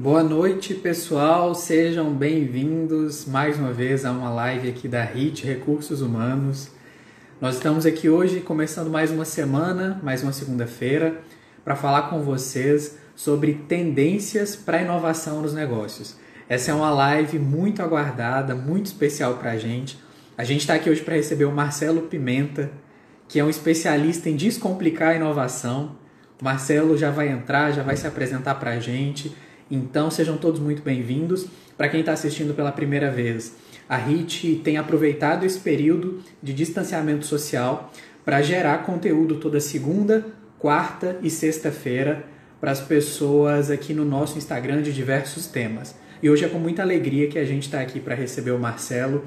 Boa noite, pessoal. Sejam bem-vindos mais uma vez a uma live aqui da HIT Recursos Humanos. Nós estamos aqui hoje começando mais uma semana, mais uma segunda-feira, para falar com vocês sobre tendências para inovação nos negócios. Essa é uma live muito aguardada, muito especial para a gente. A gente está aqui hoje para receber o Marcelo Pimenta, que é um especialista em descomplicar a inovação. O Marcelo já vai entrar, já vai se apresentar para a gente então sejam todos muito bem-vindos. Para quem está assistindo pela primeira vez, a HIT tem aproveitado esse período de distanciamento social para gerar conteúdo toda segunda, quarta e sexta-feira para as pessoas aqui no nosso Instagram de diversos temas. E hoje é com muita alegria que a gente está aqui para receber o Marcelo.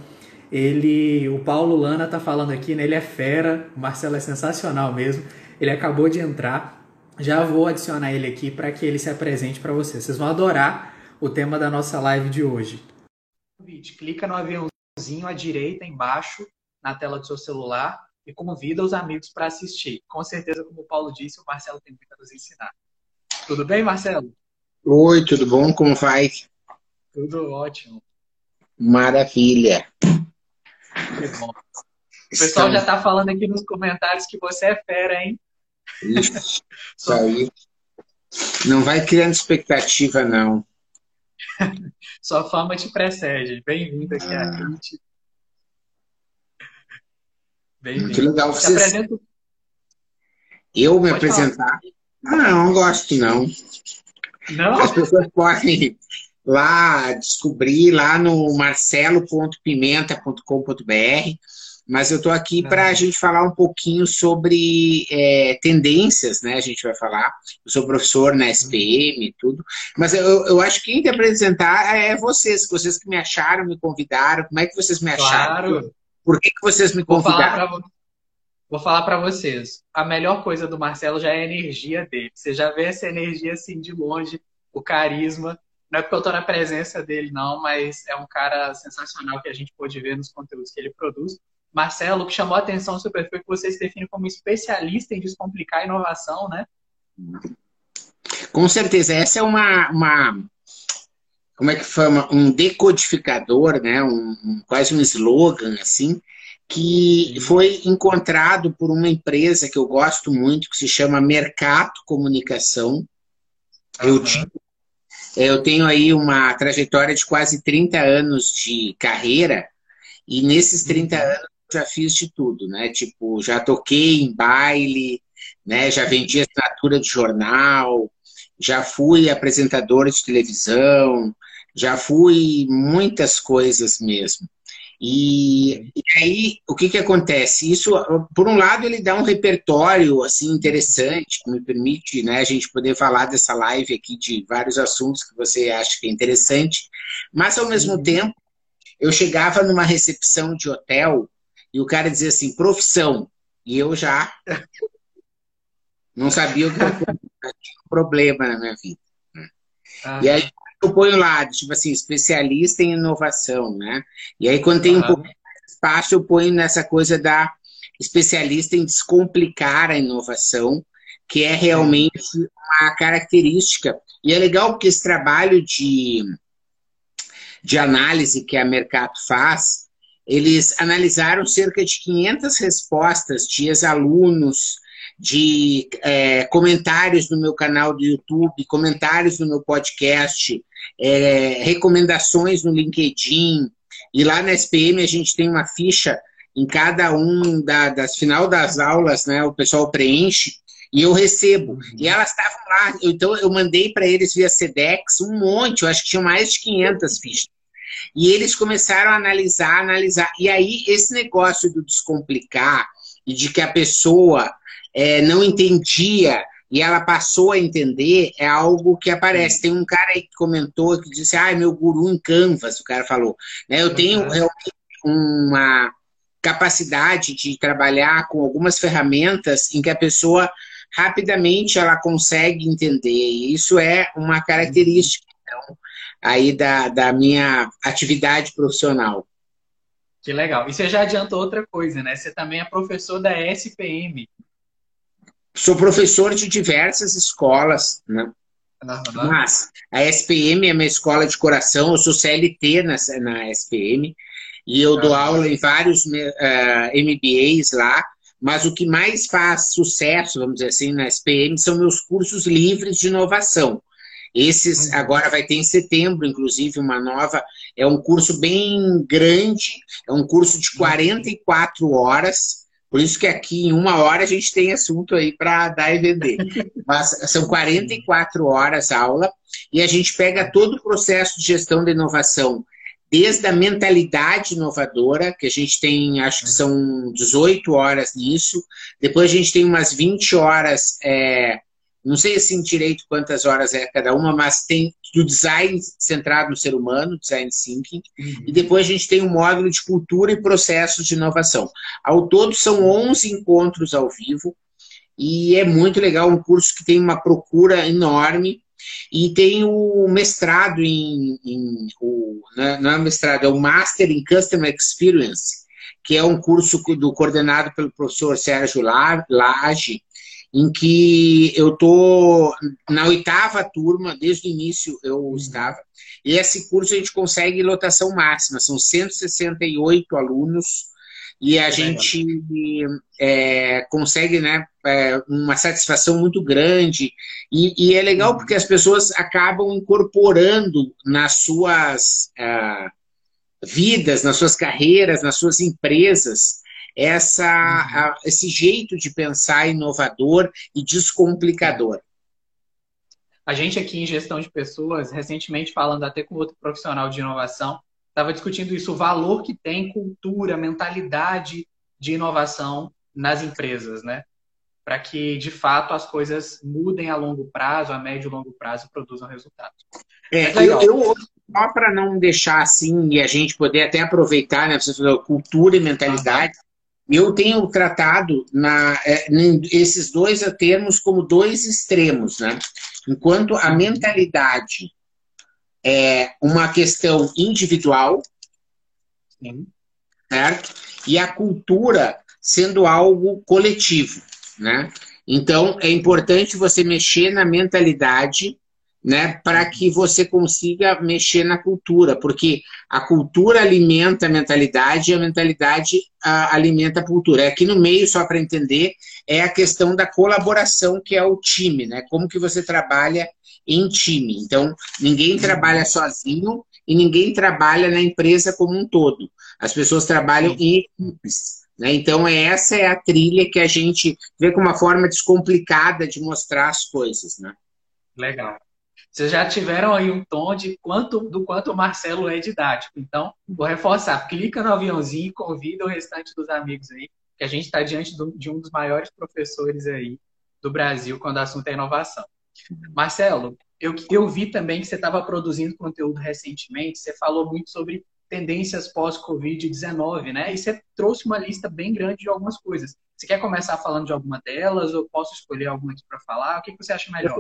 Ele, o Paulo Lana está falando aqui, né? Ele é fera, o Marcelo é sensacional mesmo. Ele acabou de entrar já vou adicionar ele aqui para que ele se apresente para vocês. Vocês vão adorar o tema da nossa live de hoje. Clica no aviãozinho à direita embaixo na tela do seu celular e convida os amigos para assistir. Com certeza, como o Paulo disse, o Marcelo tem muito a nos ensinar. Tudo bem, Marcelo? Oi, tudo bom? Como vai? Tudo ótimo. Maravilha. Que bom. O pessoal já está falando aqui nos comentários que você é fera, hein? Isso, isso aí. Não vai criando expectativa, não. Sua fama te precede. Bem-vindo aqui ah. à gente. Bem-vindo. Que legal. Vocês... Apresento... Eu me Pode apresentar? Ah, não, não gosto, não. Não? As pessoas podem lá descobrir lá no marcelo.pimenta.com.br mas eu estou aqui para a gente falar um pouquinho sobre é, tendências, né? A gente vai falar. Eu sou professor na SPM e tudo, mas eu, eu acho que quem tem que apresentar é vocês, vocês que me acharam, me convidaram. Como é que vocês me acharam? Claro. Por que, que vocês me convidaram? Vou falar para vocês. A melhor coisa do Marcelo já é a energia dele. Você já vê essa energia assim de longe, o carisma. Não é porque eu estou na presença dele, não, mas é um cara sensacional que a gente pôde ver nos conteúdos que ele produz. Marcelo, que chamou a atenção no seu perfil, que você se define como especialista em descomplicar a inovação, né? Com certeza. Essa é uma, uma como é que chama? Um decodificador, né? Um, um, quase um slogan, assim, que foi encontrado por uma empresa que eu gosto muito, que se chama Mercato Comunicação. Eu, uhum. eu tenho aí uma trajetória de quase 30 anos de carreira, e nesses 30 uhum. anos já fiz de tudo, né? Tipo, já toquei em baile, né? Já vendi assinatura de jornal, já fui apresentador de televisão, já fui muitas coisas mesmo. E, e, aí, o que que acontece? Isso, por um lado, ele dá um repertório, assim, interessante, que me permite, né, a gente poder falar dessa live aqui de vários assuntos que você acha que é interessante, mas, ao mesmo uhum. tempo, eu chegava numa recepção de hotel e o cara dizia assim, profissão. E eu já não sabia o que eu tinha um problema na minha vida. Né? E aí eu ponho lá, tipo assim, especialista em inovação, né? E aí quando tem um pouco mais espaço, eu ponho nessa coisa da especialista em descomplicar a inovação, que é realmente uma característica. E é legal porque esse trabalho de, de análise que a Mercato faz, eles analisaram cerca de 500 respostas de ex-alunos, de é, comentários no meu canal do YouTube, comentários no meu podcast, é, recomendações no LinkedIn. E lá na SPM a gente tem uma ficha em cada um da, das final das aulas, né? O pessoal preenche e eu recebo. E elas estavam lá, então eu mandei para eles via Sedex um monte, eu acho que tinha mais de 500 fichas. E eles começaram a analisar, analisar. E aí, esse negócio do descomplicar e de que a pessoa é, não entendia e ela passou a entender é algo que aparece. Tem um cara aí que comentou que disse: Ah, meu guru em Canvas, o cara falou. Né, eu tenho realmente uma capacidade de trabalhar com algumas ferramentas em que a pessoa rapidamente ela consegue entender. E isso é uma característica. Então, aí da, da minha atividade profissional. Que legal. E você já adiantou outra coisa, né? Você também é professor da SPM. Sou professor de diversas escolas, né? Uhum. Mas a SPM é uma escola de coração, eu sou CLT na, na SPM e eu uhum. dou aula em vários uh, eh, MBAs lá, mas o que mais faz sucesso, vamos dizer assim, na SPM são meus cursos livres de inovação. Esses uhum. agora vai ter em setembro, inclusive, uma nova. É um curso bem grande, é um curso de 44 uhum. horas por isso que aqui em uma hora a gente tem assunto aí para dar e vender. Mas são 44 horas aula e a gente pega todo o processo de gestão da inovação, desde a mentalidade inovadora, que a gente tem, acho que são 18 horas nisso, depois a gente tem umas 20 horas é, não sei assim direito quantas horas é cada uma, mas tem do design centrado no ser humano, design thinking, uhum. e depois a gente tem um módulo de cultura e processos de inovação. Ao todo são 11 encontros ao vivo, e é muito legal, um curso que tem uma procura enorme, e tem o mestrado em, em o, né, não é mestrado, é o Master in Customer Experience, que é um curso do, coordenado pelo professor Sérgio Lage, em que eu estou na oitava turma, desde o início eu estava, e esse curso a gente consegue lotação máxima, são 168 alunos, e a gente é, consegue né, é, uma satisfação muito grande, e, e, é legal uhum. porque as pessoas acabam incorporando nas suas uh, vidas, nas suas carreiras, nas suas empresas, essa, uhum. a, esse jeito de pensar inovador e descomplicador. A gente aqui em gestão de pessoas, recentemente falando até com outro profissional de inovação, estava discutindo isso, o valor que tem cultura, mentalidade de inovação nas empresas, né? Para que, de fato, as coisas mudem a longo prazo, a médio e longo prazo, e produzam resultados. É, eu, eu, só para não deixar assim e a gente poder até aproveitar, né? Você falou cultura e mentalidade. Eu tenho tratado na, é, esses dois termos como dois extremos, né? Enquanto a mentalidade é uma questão individual, Sim. certo? E a cultura sendo algo coletivo, né? Então, é importante você mexer na mentalidade né, para que você consiga mexer na cultura, porque a cultura alimenta a mentalidade e a mentalidade a, alimenta a cultura. Aqui no meio, só para entender, é a questão da colaboração, que é o time, né? Como que você trabalha em time. Então, ninguém trabalha sozinho e ninguém trabalha na empresa como um todo. As pessoas trabalham em equipes. Né? Então, essa é a trilha que a gente vê como uma forma descomplicada de mostrar as coisas. Né? Legal. Vocês já tiveram aí um tom de quanto, do quanto o Marcelo é didático. Então, vou reforçar. Clica no aviãozinho e convida o restante dos amigos aí, que a gente está diante do, de um dos maiores professores aí do Brasil quando o assunto é inovação. Marcelo, eu, eu vi também que você estava produzindo conteúdo recentemente. Você falou muito sobre tendências pós-Covid-19, né? E você trouxe uma lista bem grande de algumas coisas. Você quer começar falando de alguma delas ou posso escolher alguma aqui para falar? O que você acha melhor?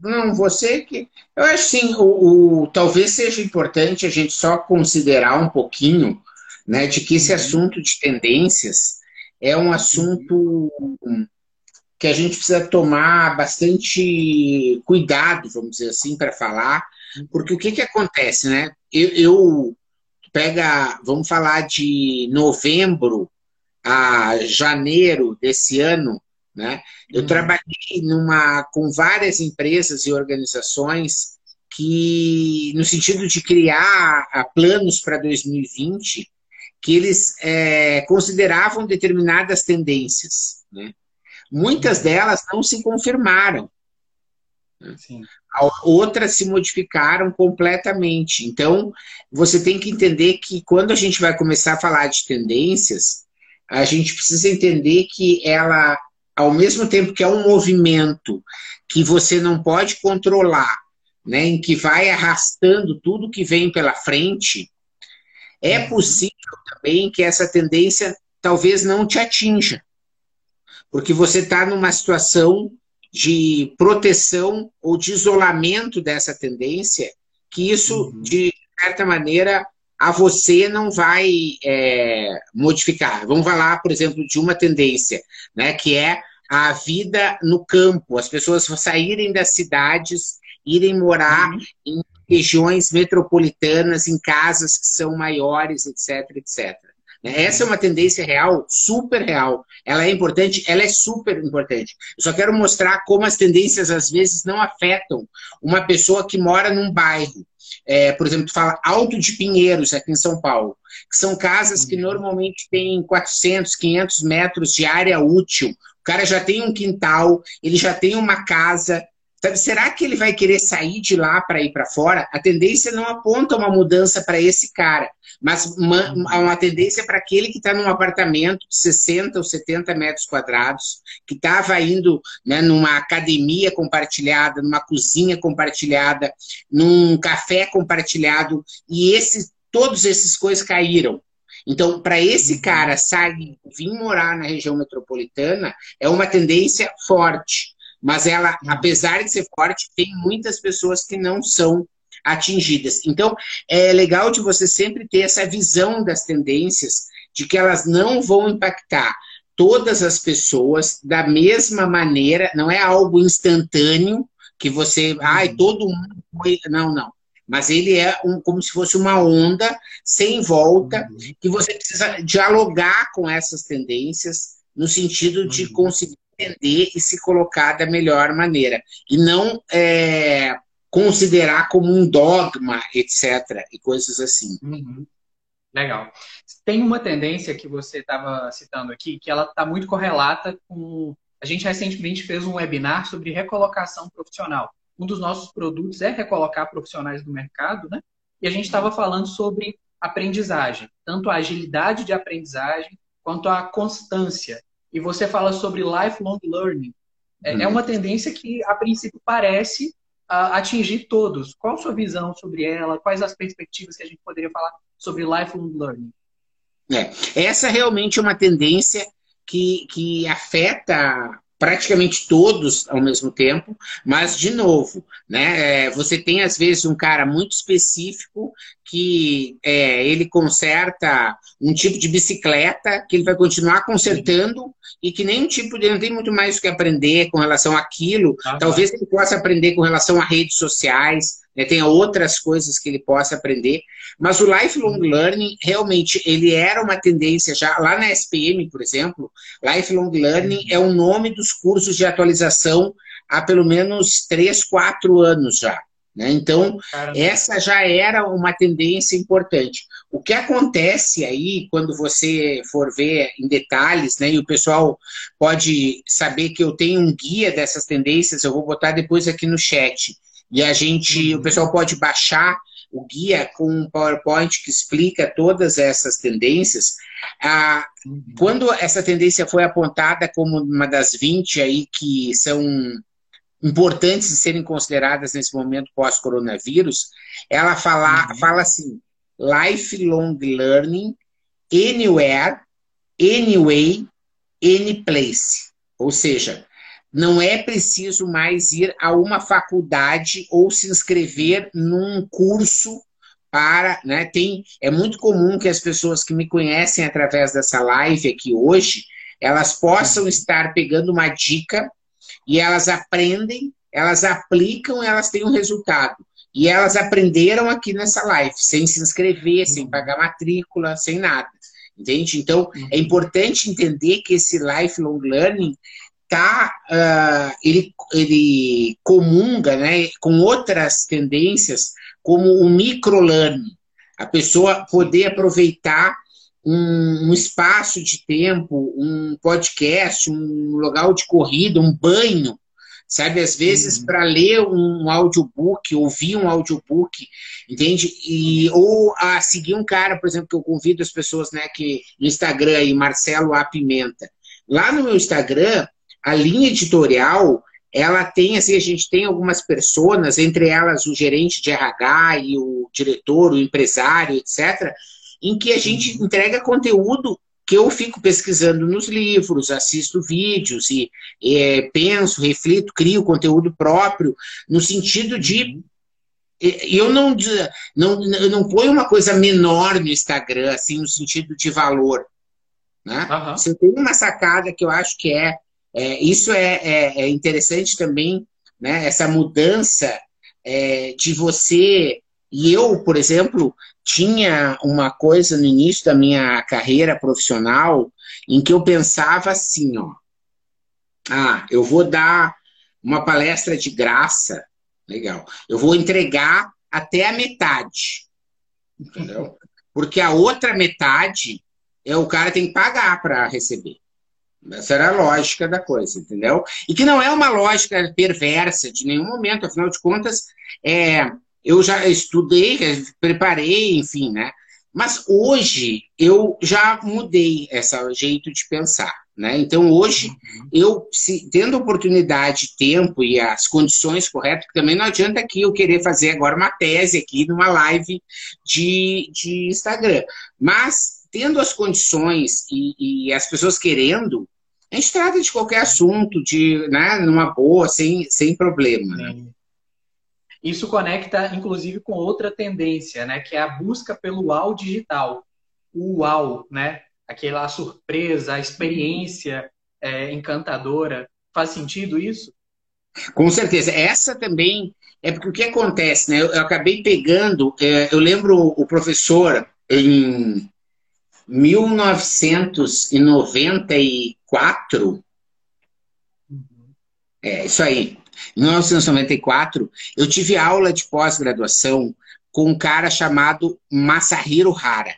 Não, você que. Eu acho sim, o, o, talvez seja importante a gente só considerar um pouquinho né, de que esse uhum. assunto de tendências é um assunto que a gente precisa tomar bastante cuidado, vamos dizer assim, para falar, porque o que, que acontece, né? Eu, eu pega, vamos falar de novembro a janeiro desse ano, né? Eu uhum. trabalhei numa, com várias empresas e organizações que, no sentido de criar planos para 2020, que eles é, consideravam determinadas tendências. Né? Muitas uhum. delas não se confirmaram. Né? Outras se modificaram completamente. Então, você tem que entender que quando a gente vai começar a falar de tendências, a gente precisa entender que ela, ao mesmo tempo que é um movimento que você não pode controlar, né, em que vai arrastando tudo que vem pela frente, é uhum. possível também que essa tendência talvez não te atinja. Porque você está numa situação de proteção ou de isolamento dessa tendência, que isso, uhum. de certa maneira, a você não vai é, modificar. Vamos falar, por exemplo, de uma tendência, né, que é a vida no campo, as pessoas saírem das cidades irem morar uhum. em regiões metropolitanas, em casas que são maiores, etc, etc. Essa é uma tendência real, super real. Ela é importante, ela é super importante. Eu só quero mostrar como as tendências às vezes não afetam uma pessoa que mora num bairro. É, por exemplo, tu fala Alto de Pinheiros, aqui em São Paulo, que são casas que normalmente têm 400, 500 metros de área útil. O cara já tem um quintal, ele já tem uma casa, Sabe, será que ele vai querer sair de lá para ir para fora? A tendência não aponta uma mudança para esse cara, mas uma, uma tendência para aquele que está num apartamento de 60 ou 70 metros quadrados, que estava indo né, numa academia compartilhada, numa cozinha compartilhada, num café compartilhado, e esse, todos esses coisas caíram. Então, para esse uhum. cara sair, vir morar na região metropolitana, é uma tendência forte. Mas ela, uhum. apesar de ser forte, tem muitas pessoas que não são atingidas. Então, é legal de você sempre ter essa visão das tendências, de que elas não vão impactar todas as pessoas da mesma maneira, não é algo instantâneo que você, ai, uhum. todo mundo foi. Não, não. Mas ele é um, como se fosse uma onda sem volta, uhum. que você precisa dialogar com essas tendências, no sentido de conseguir entender e se colocar da melhor maneira. E não é, considerar como um dogma, etc. E coisas assim. Uhum. Legal. Tem uma tendência que você estava citando aqui, que ela está muito correlata com. A gente recentemente fez um webinar sobre recolocação profissional. Um dos nossos produtos é recolocar profissionais do mercado, né? E a gente estava falando sobre aprendizagem, tanto a agilidade de aprendizagem quanto a constância e você fala sobre lifelong learning. É, é uhum. é uma tendência que, a princípio, parece uh, atingir todos. Qual a sua visão sobre ela? Quais as perspectivas que a gente poderia falar sobre lifelong learning? É, essa realmente é uma tendência que, que afeta praticamente todos ao mesmo tempo, mas de novo, né? É, você tem às vezes um cara muito específico que é, ele conserta um tipo de bicicleta que ele vai continuar consertando e que nem um tipo de não tem muito mais o que aprender com relação àquilo. Ah, Talvez tá. ele possa aprender com relação a redes sociais, né, tenha outras coisas que ele possa aprender. Mas o lifelong learning, realmente, ele era uma tendência já, lá na SPM, por exemplo, lifelong learning é o nome dos cursos de atualização há pelo menos 3, 4 anos já. Né? Então, Caramba. essa já era uma tendência importante. O que acontece aí, quando você for ver em detalhes, né, e o pessoal pode saber que eu tenho um guia dessas tendências, eu vou botar depois aqui no chat. E a gente, o pessoal pode baixar o guia com um PowerPoint que explica todas essas tendências. Ah. Quando essa tendência foi apontada como uma das 20 aí que são importantes de serem consideradas nesse momento pós-coronavírus, ela fala, uhum. fala assim: lifelong learning, anywhere, anyway, any place. Ou seja, não é preciso mais ir a uma faculdade ou se inscrever num curso para, né, tem, é muito comum que as pessoas que me conhecem através dessa live aqui hoje, elas possam estar pegando uma dica e elas aprendem, elas aplicam, elas têm um resultado. E elas aprenderam aqui nessa live, sem se inscrever, sem pagar matrícula, sem nada. Entende? Então, é importante entender que esse lifelong learning tá, uh, ele, ele comunga né, com outras tendências, como o microlearning. A pessoa poder aproveitar um, um, espaço de tempo, um podcast, um local de corrida, um banho, sabe? Às vezes, uhum. para ler um audiobook, ouvir um audiobook, entende? E, ou a seguir um cara, por exemplo, que eu convido as pessoas, né, que no Instagram aí, Marcelo A. Pimenta. Lá no meu Instagram, a linha editorial, ela tem, assim, a gente tem algumas pessoas, entre elas o gerente de RH e o diretor, o empresário, etc., em que a gente uhum. entrega conteúdo que eu fico pesquisando nos livros, assisto vídeos e é, penso, reflito, crio conteúdo próprio, no sentido de. Uhum. Eu não, não, eu não ponho uma coisa menor no Instagram, assim, no sentido de valor. Né? Uhum. Você tem uma sacada que eu acho que é é, isso é, é, é, interessante também, né, essa mudança é, de você. E eu, por exemplo, tinha uma coisa no início da minha carreira profissional em que eu pensava assim, ó. Ah, eu vou dar uma palestra de graça, legal. Eu vou entregar até a metade, entendeu? Porque a outra metade é o cara tem que pagar para receber. Essa era a lógica da coisa, entendeu? E que não é uma lógica perversa de nenhum momento, afinal de contas, é, eu já estudei, preparei, enfim, né? Mas hoje eu já mudei esse jeito de pensar. Né? Então, hoje, eu, se, tendo oportunidade, tempo e as condições corretas, também não adianta aqui eu querer fazer agora uma tese aqui numa live de, de Instagram. Mas, tendo as condições e, e as pessoas querendo, a gente trata de qualquer assunto, de, né, numa boa, sem, sem problema. Né? Isso conecta, inclusive, com outra tendência, né, que é a busca pelo UAU digital. O UAU, né? Aquela surpresa, a experiência é, encantadora. Faz sentido isso? Com certeza. Essa também é porque o que acontece, né? Eu, eu acabei pegando, é, eu lembro o professor em 1994. Uhum. É, isso aí. Em 1994, eu tive aula de pós-graduação com um cara chamado Masahiro Hara.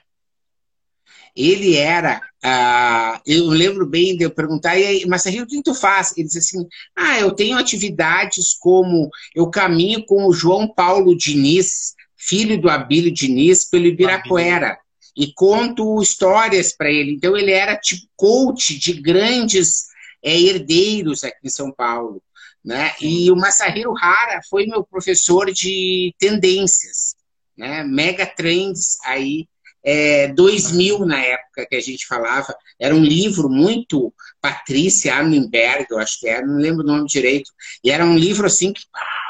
Ele era, uh, eu lembro bem de eu perguntar, e aí, Masahiro, o que tu faz? Ele disse assim, ah, eu tenho atividades como, eu caminho com o João Paulo Diniz, filho do Abílio Diniz, pelo Ibirapuera, e conto histórias para ele. Então ele era tipo coach de grandes é, herdeiros aqui em São Paulo. Né? E o Masahiro Hara foi meu professor de tendências, né? mega trends aí, é, 2000 na época que a gente falava, era um livro muito Patrícia Armenberg, eu acho que era, não lembro o nome direito, e era um livro assim que,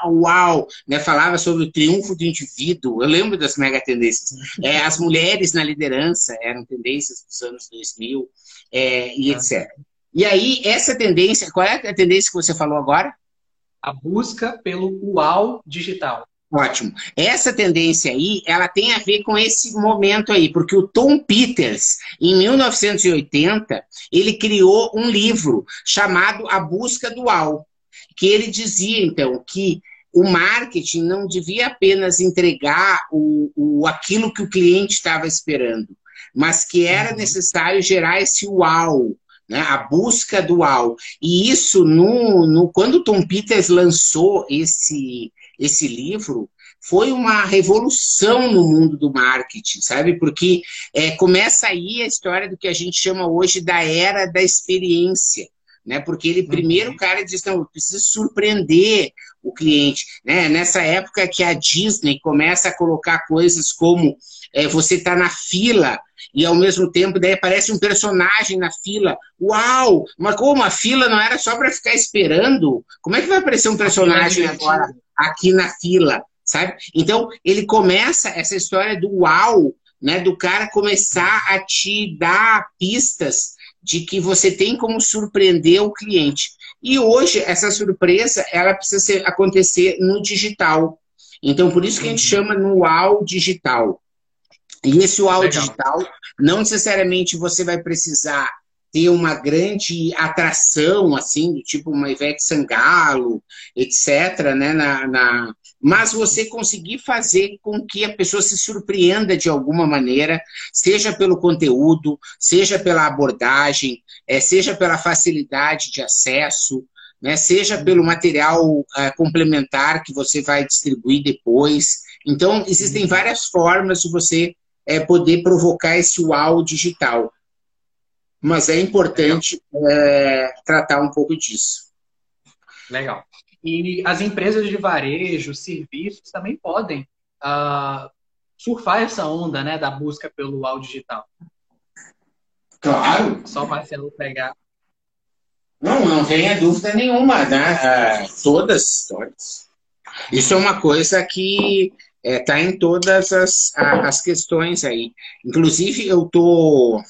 uau, né? falava sobre o triunfo do indivíduo, eu lembro das mega tendências, é, as mulheres na liderança eram tendências dos anos 2000, é, e etc. E aí, essa tendência, qual é a tendência que você falou agora? a busca pelo uau digital. Ótimo. Essa tendência aí, ela tem a ver com esse momento aí, porque o Tom Peters, em 1980, ele criou um livro chamado A Busca do Uau, que ele dizia, então, que o marketing não devia apenas entregar o, o, aquilo que o cliente estava esperando, mas que era uhum. necessário gerar esse uau, né? a busca dual. E isso, no, no, quando Tom Peters lançou esse, esse livro, foi uma revolução no mundo do marketing, sabe? Porque é, começa aí a história do que a gente chama hoje da era da experiência. Né? Porque ele primeiro o uhum. cara diz, não, eu preciso surpreender o cliente. Né? Nessa época que a Disney começa a colocar coisas como é, você está na fila e ao mesmo tempo daí aparece um personagem na fila. Uau! Mas como a fila não era só para ficar esperando? Como é que vai aparecer um personagem agora aqui na fila? Sabe? Então, ele começa essa história do uau, né, do cara começar a te dar pistas de que você tem como surpreender o cliente. E hoje essa surpresa ela precisa ser, acontecer no digital. Então, por isso que a gente chama no UAU digital. E esse UAU Legal. digital, não necessariamente você vai precisar ter uma grande atração, assim, do tipo uma Ivete Sangalo, etc., né, na, na, mas você conseguir fazer com que a pessoa se surpreenda de alguma maneira, seja pelo conteúdo, seja pela abordagem, é, seja pela facilidade de acesso, né, seja pelo material uh, complementar que você vai distribuir depois. Então, existem uhum. várias formas de você é, poder provocar esse uau digital. Mas é importante é, tratar um pouco disso. Legal. E as empresas de varejo, serviços, também podem uh, surfar essa onda né, da busca pelo uau digital. Claro. Só o Marcelo pegar. Não, não tenha dúvida nenhuma, né? Uh, todas, todas. Isso é uma coisa que está é, tá em todas as, as questões aí. Inclusive, eu estou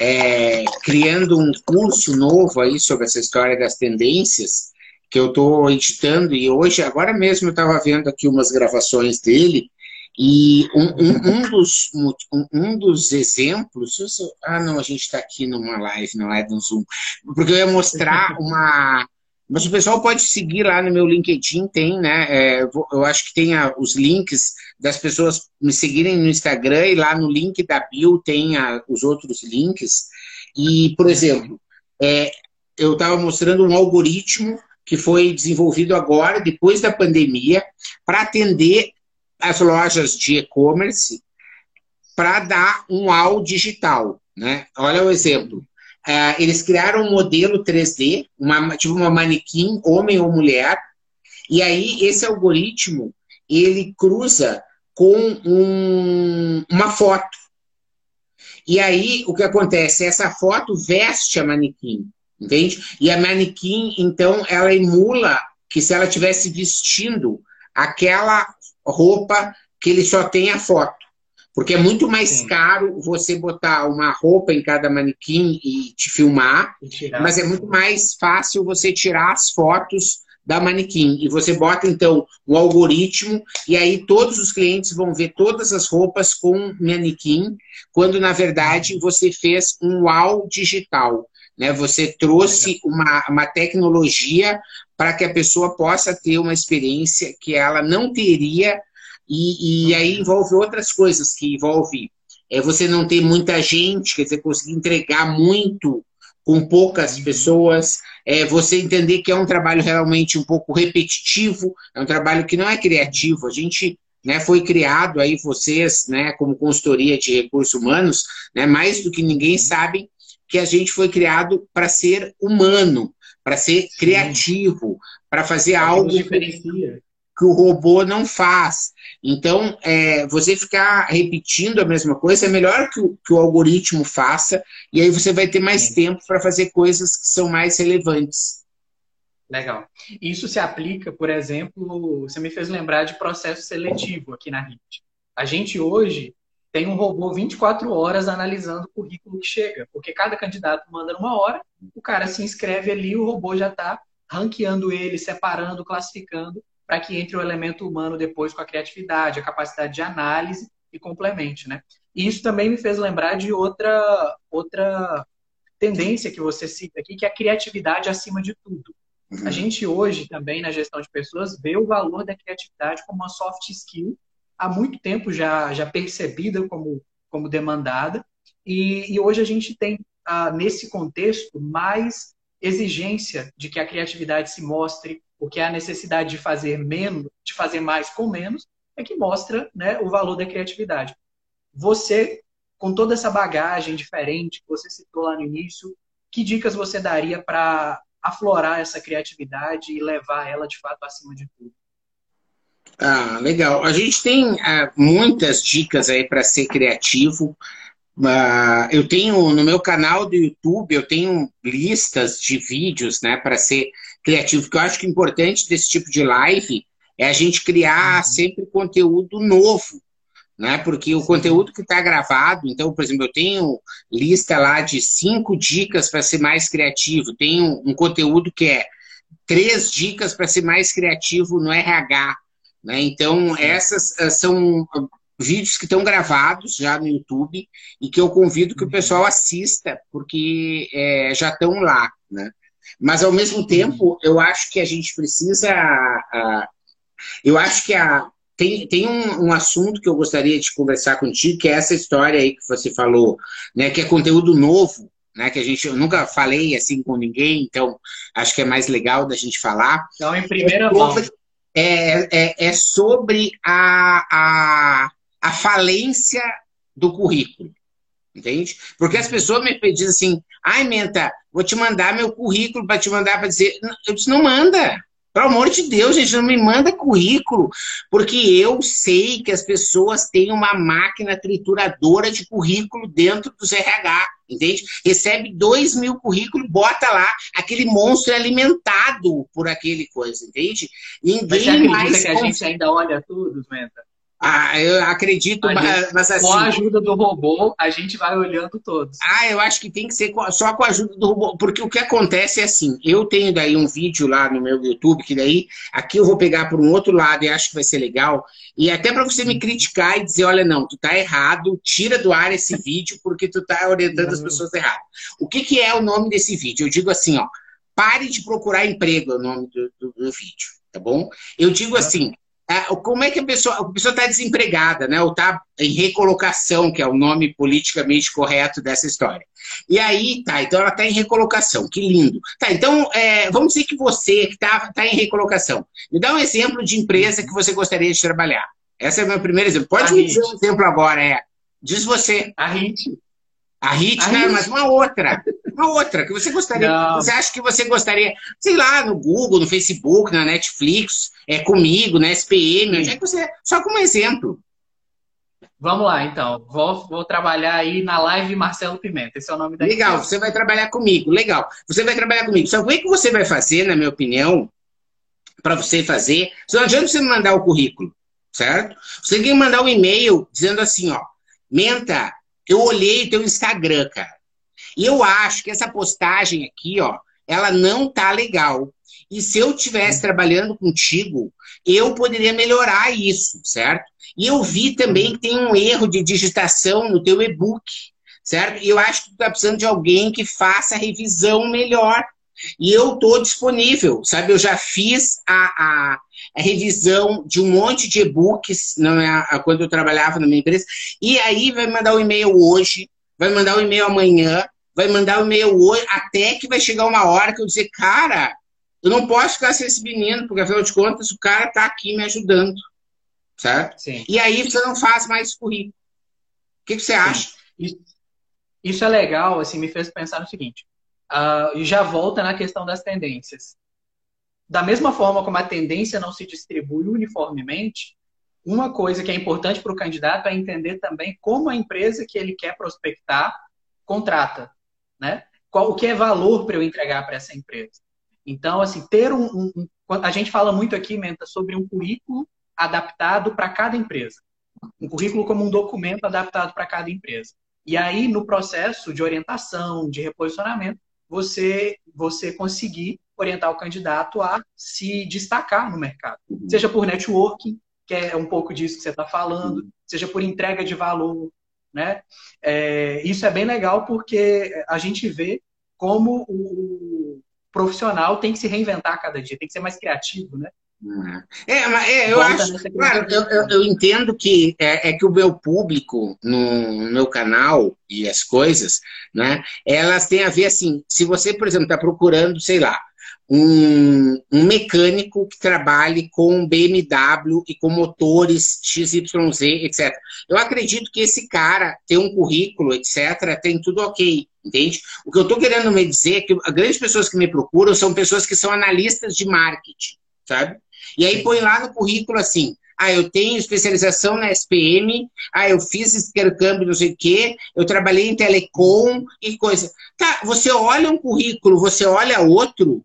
é, criando um curso novo aí sobre essa história das tendências, que eu estou editando, e hoje, agora mesmo, eu estava vendo aqui umas gravações dele, e um, um, um, dos, um, um dos exemplos. Ah, não, a gente está aqui numa live, não é no Zoom. Porque eu ia mostrar uma. Mas o pessoal pode seguir lá no meu LinkedIn, tem, né? É, eu acho que tem a, os links das pessoas me seguirem no Instagram e lá no link da bio tem a, os outros links. E, por exemplo, é, eu estava mostrando um algoritmo que foi desenvolvido agora, depois da pandemia, para atender as lojas de e-commerce para dar um ao digital. Né? Olha o exemplo. Uh, eles criaram um modelo 3D, uma, tipo uma manequim, homem ou mulher, e aí esse algoritmo ele cruza com um, uma foto. E aí o que acontece? Essa foto veste a manequim, entende? E a manequim, então, ela emula que se ela estivesse vestindo aquela roupa que ele só tem a foto. Porque é muito mais Sim. caro você botar uma roupa em cada manequim e te filmar, e mas é muito mais fácil você tirar as fotos da manequim. E você bota, então, o algoritmo, e aí todos os clientes vão ver todas as roupas com manequim, quando, na verdade, você fez um wow digital. Né? Você trouxe uma, uma tecnologia para que a pessoa possa ter uma experiência que ela não teria, e, e aí envolve outras coisas, que envolve é, você não ter muita gente, quer dizer, conseguir entregar muito com poucas uhum. pessoas, é, você entender que é um trabalho realmente um pouco repetitivo, é um trabalho que não é criativo. A gente né, foi criado aí, vocês, né, como consultoria de recursos humanos, né, mais do que ninguém uhum. sabem que a gente foi criado para ser humano, para ser criativo, para fazer algo que, que o robô não faz. Então, é, você ficar repetindo a mesma coisa é melhor que o, que o algoritmo faça, e aí você vai ter mais Sim. tempo para fazer coisas que são mais relevantes. Legal. Isso se aplica, por exemplo, você me fez lembrar de processo seletivo aqui na RIT. A gente hoje tem um robô 24 horas analisando o currículo que chega, porque cada candidato manda numa hora, o cara se inscreve ali, o robô já está ranqueando ele, separando, classificando, para que entre o elemento humano depois com a criatividade, a capacidade de análise e complemente, né? E isso também me fez lembrar de outra outra tendência que você cita aqui, que é a criatividade acima de tudo. A uhum. gente hoje também na gestão de pessoas vê o valor da criatividade como uma soft skill há muito tempo já, já percebida como, como demandada, e, e hoje a gente tem, ah, nesse contexto, mais exigência de que a criatividade se mostre, porque a necessidade de fazer menos, de fazer mais com menos, é que mostra né, o valor da criatividade. Você, com toda essa bagagem diferente que você citou lá no início, que dicas você daria para aflorar essa criatividade e levar ela de fato acima de tudo? Ah, legal. A gente tem ah, muitas dicas aí para ser criativo. Ah, eu tenho no meu canal do YouTube, eu tenho listas de vídeos né, para ser criativo, porque eu acho que o importante desse tipo de live é a gente criar uhum. sempre conteúdo novo. Né? Porque o conteúdo que está gravado, então, por exemplo, eu tenho lista lá de cinco dicas para ser mais criativo, tenho um conteúdo que é três dicas para ser mais criativo no RH. Né? Então, essas uh, são vídeos que estão gravados já no YouTube e que eu convido que o pessoal assista, porque é, já estão lá. Né? Mas, ao mesmo tempo, eu acho que a gente precisa. Uh, eu acho que a, tem, tem um, um, assunto que eu gostaria de conversar contigo, que é essa história aí que você falou, né, que é conteúdo novo, né, que a gente eu nunca falei assim com ninguém, então acho que é mais legal da gente falar. Então, em primeira é mão é, é, é sobre a, a, a falência do currículo. Entende? Porque as pessoas me pedem assim, ai, Menta, vou te mandar meu currículo para te mandar para dizer. Eu disse, não manda. Pelo amor de Deus, gente, não me manda currículo, porque eu sei que as pessoas têm uma máquina trituradora de currículo dentro dos RH, entende? Recebe dois mil currículos, bota lá, aquele monstro é alimentado por aquele coisa, entende? Ninguém Mas você mais. que a gente ainda olha tudo, Menta? Ah, eu acredito, mas, mas, assim. Com a ajuda do robô, a gente vai olhando todos. Ah, eu acho que tem que ser só com a ajuda do robô, porque o que acontece é assim: eu tenho daí um vídeo lá no meu YouTube, que daí aqui eu vou pegar por um outro lado e acho que vai ser legal, e até para você me criticar e dizer: olha, não, tu tá errado, tira do ar esse vídeo porque tu tá orientando as pessoas errado. O que, que é o nome desse vídeo? Eu digo assim: ó, pare de procurar emprego, é o nome do, do, do vídeo, tá bom? Eu digo assim é, como é que a pessoa a pessoa está desempregada, né? Ou está em recolocação, que é o nome politicamente correto dessa história. E aí, tá, então ela está em recolocação, que lindo. Tá, então é, vamos dizer que você que está tá em recolocação, me dá um exemplo de empresa que você gostaria de trabalhar. Esse é o meu primeiro exemplo. Pode a me dizer um exemplo agora, é. Diz você. A HIT. A HIT, a né? Hit. Mas uma outra. Uma outra que você gostaria. Não. Você acha que você gostaria, sei lá, no Google, no Facebook, na Netflix, é comigo, na SPM, onde é que você. Só como exemplo. Vamos lá, então. Vou, vou trabalhar aí na live Marcelo Pimenta. Esse é o nome da Legal, empresa. você vai trabalhar comigo. Legal. Você vai trabalhar comigo. Só o que você vai fazer, na minha opinião, para você fazer. Só não adianta você mandar o currículo, certo? Você tem que mandar um e-mail dizendo assim, ó. Menta, eu olhei teu Instagram, cara. E eu acho que essa postagem aqui, ó, ela não tá legal. E se eu estivesse trabalhando contigo, eu poderia melhorar isso, certo? E eu vi também que tem um erro de digitação no teu e-book, certo? E eu acho que tu tá precisando de alguém que faça a revisão melhor. E eu tô disponível, sabe? Eu já fiz a, a, a revisão de um monte de e-books é, quando eu trabalhava na minha empresa. E aí vai mandar o um e-mail hoje, vai mandar o um e-mail amanhã, vai mandar o um e-mail hoje, até que vai chegar uma hora que eu dizer, cara, eu não posso ficar sem esse menino, porque afinal de contas o cara está aqui me ajudando. Certo? Sim. E aí você não faz mais currículo. O que, que você acha? Isso, isso, é legal, assim, me fez pensar no seguinte. Uh, e já volta na questão das tendências. Da mesma forma como a tendência não se distribui uniformemente, uma coisa que é importante para o candidato é entender também como a empresa que ele quer prospectar contrata, né? Qual, o que é valor para eu entregar para essa empresa? Então, assim, ter um, um, A gente fala muito aqui, Menta, sobre um currículo adaptado para cada empresa. Um currículo como um documento adaptado para cada empresa. E aí, no processo de orientação, de reposicionamento, você, você conseguir orientar o candidato a se destacar no mercado. Uhum. Seja por networking, que é um pouco disso que você está falando, seja por entrega de valor. Né? É, isso é bem legal porque a gente vê como o profissional tem que se reinventar a cada dia, tem que ser mais criativo, né? É, mas é, eu acho, claro, eu, eu, eu, entendo que é, é, que o meu público no, no, meu canal e as coisas, né, elas têm a ver assim, se você, por exemplo, está procurando, sei lá, um, um, mecânico que trabalhe com BMW e com motores XYZ, etc. Eu acredito que esse cara tem um currículo, etc., tem tudo ok, entende? O que eu estou querendo me dizer é que as grandes pessoas que me procuram são pessoas que são analistas de marketing, sabe? E aí põe lá no currículo assim, ah, eu tenho especialização na SPM, ah, eu fiz intercâmbio não sei o quê, eu trabalhei em telecom e coisa. Tá, você olha um currículo, você olha outro,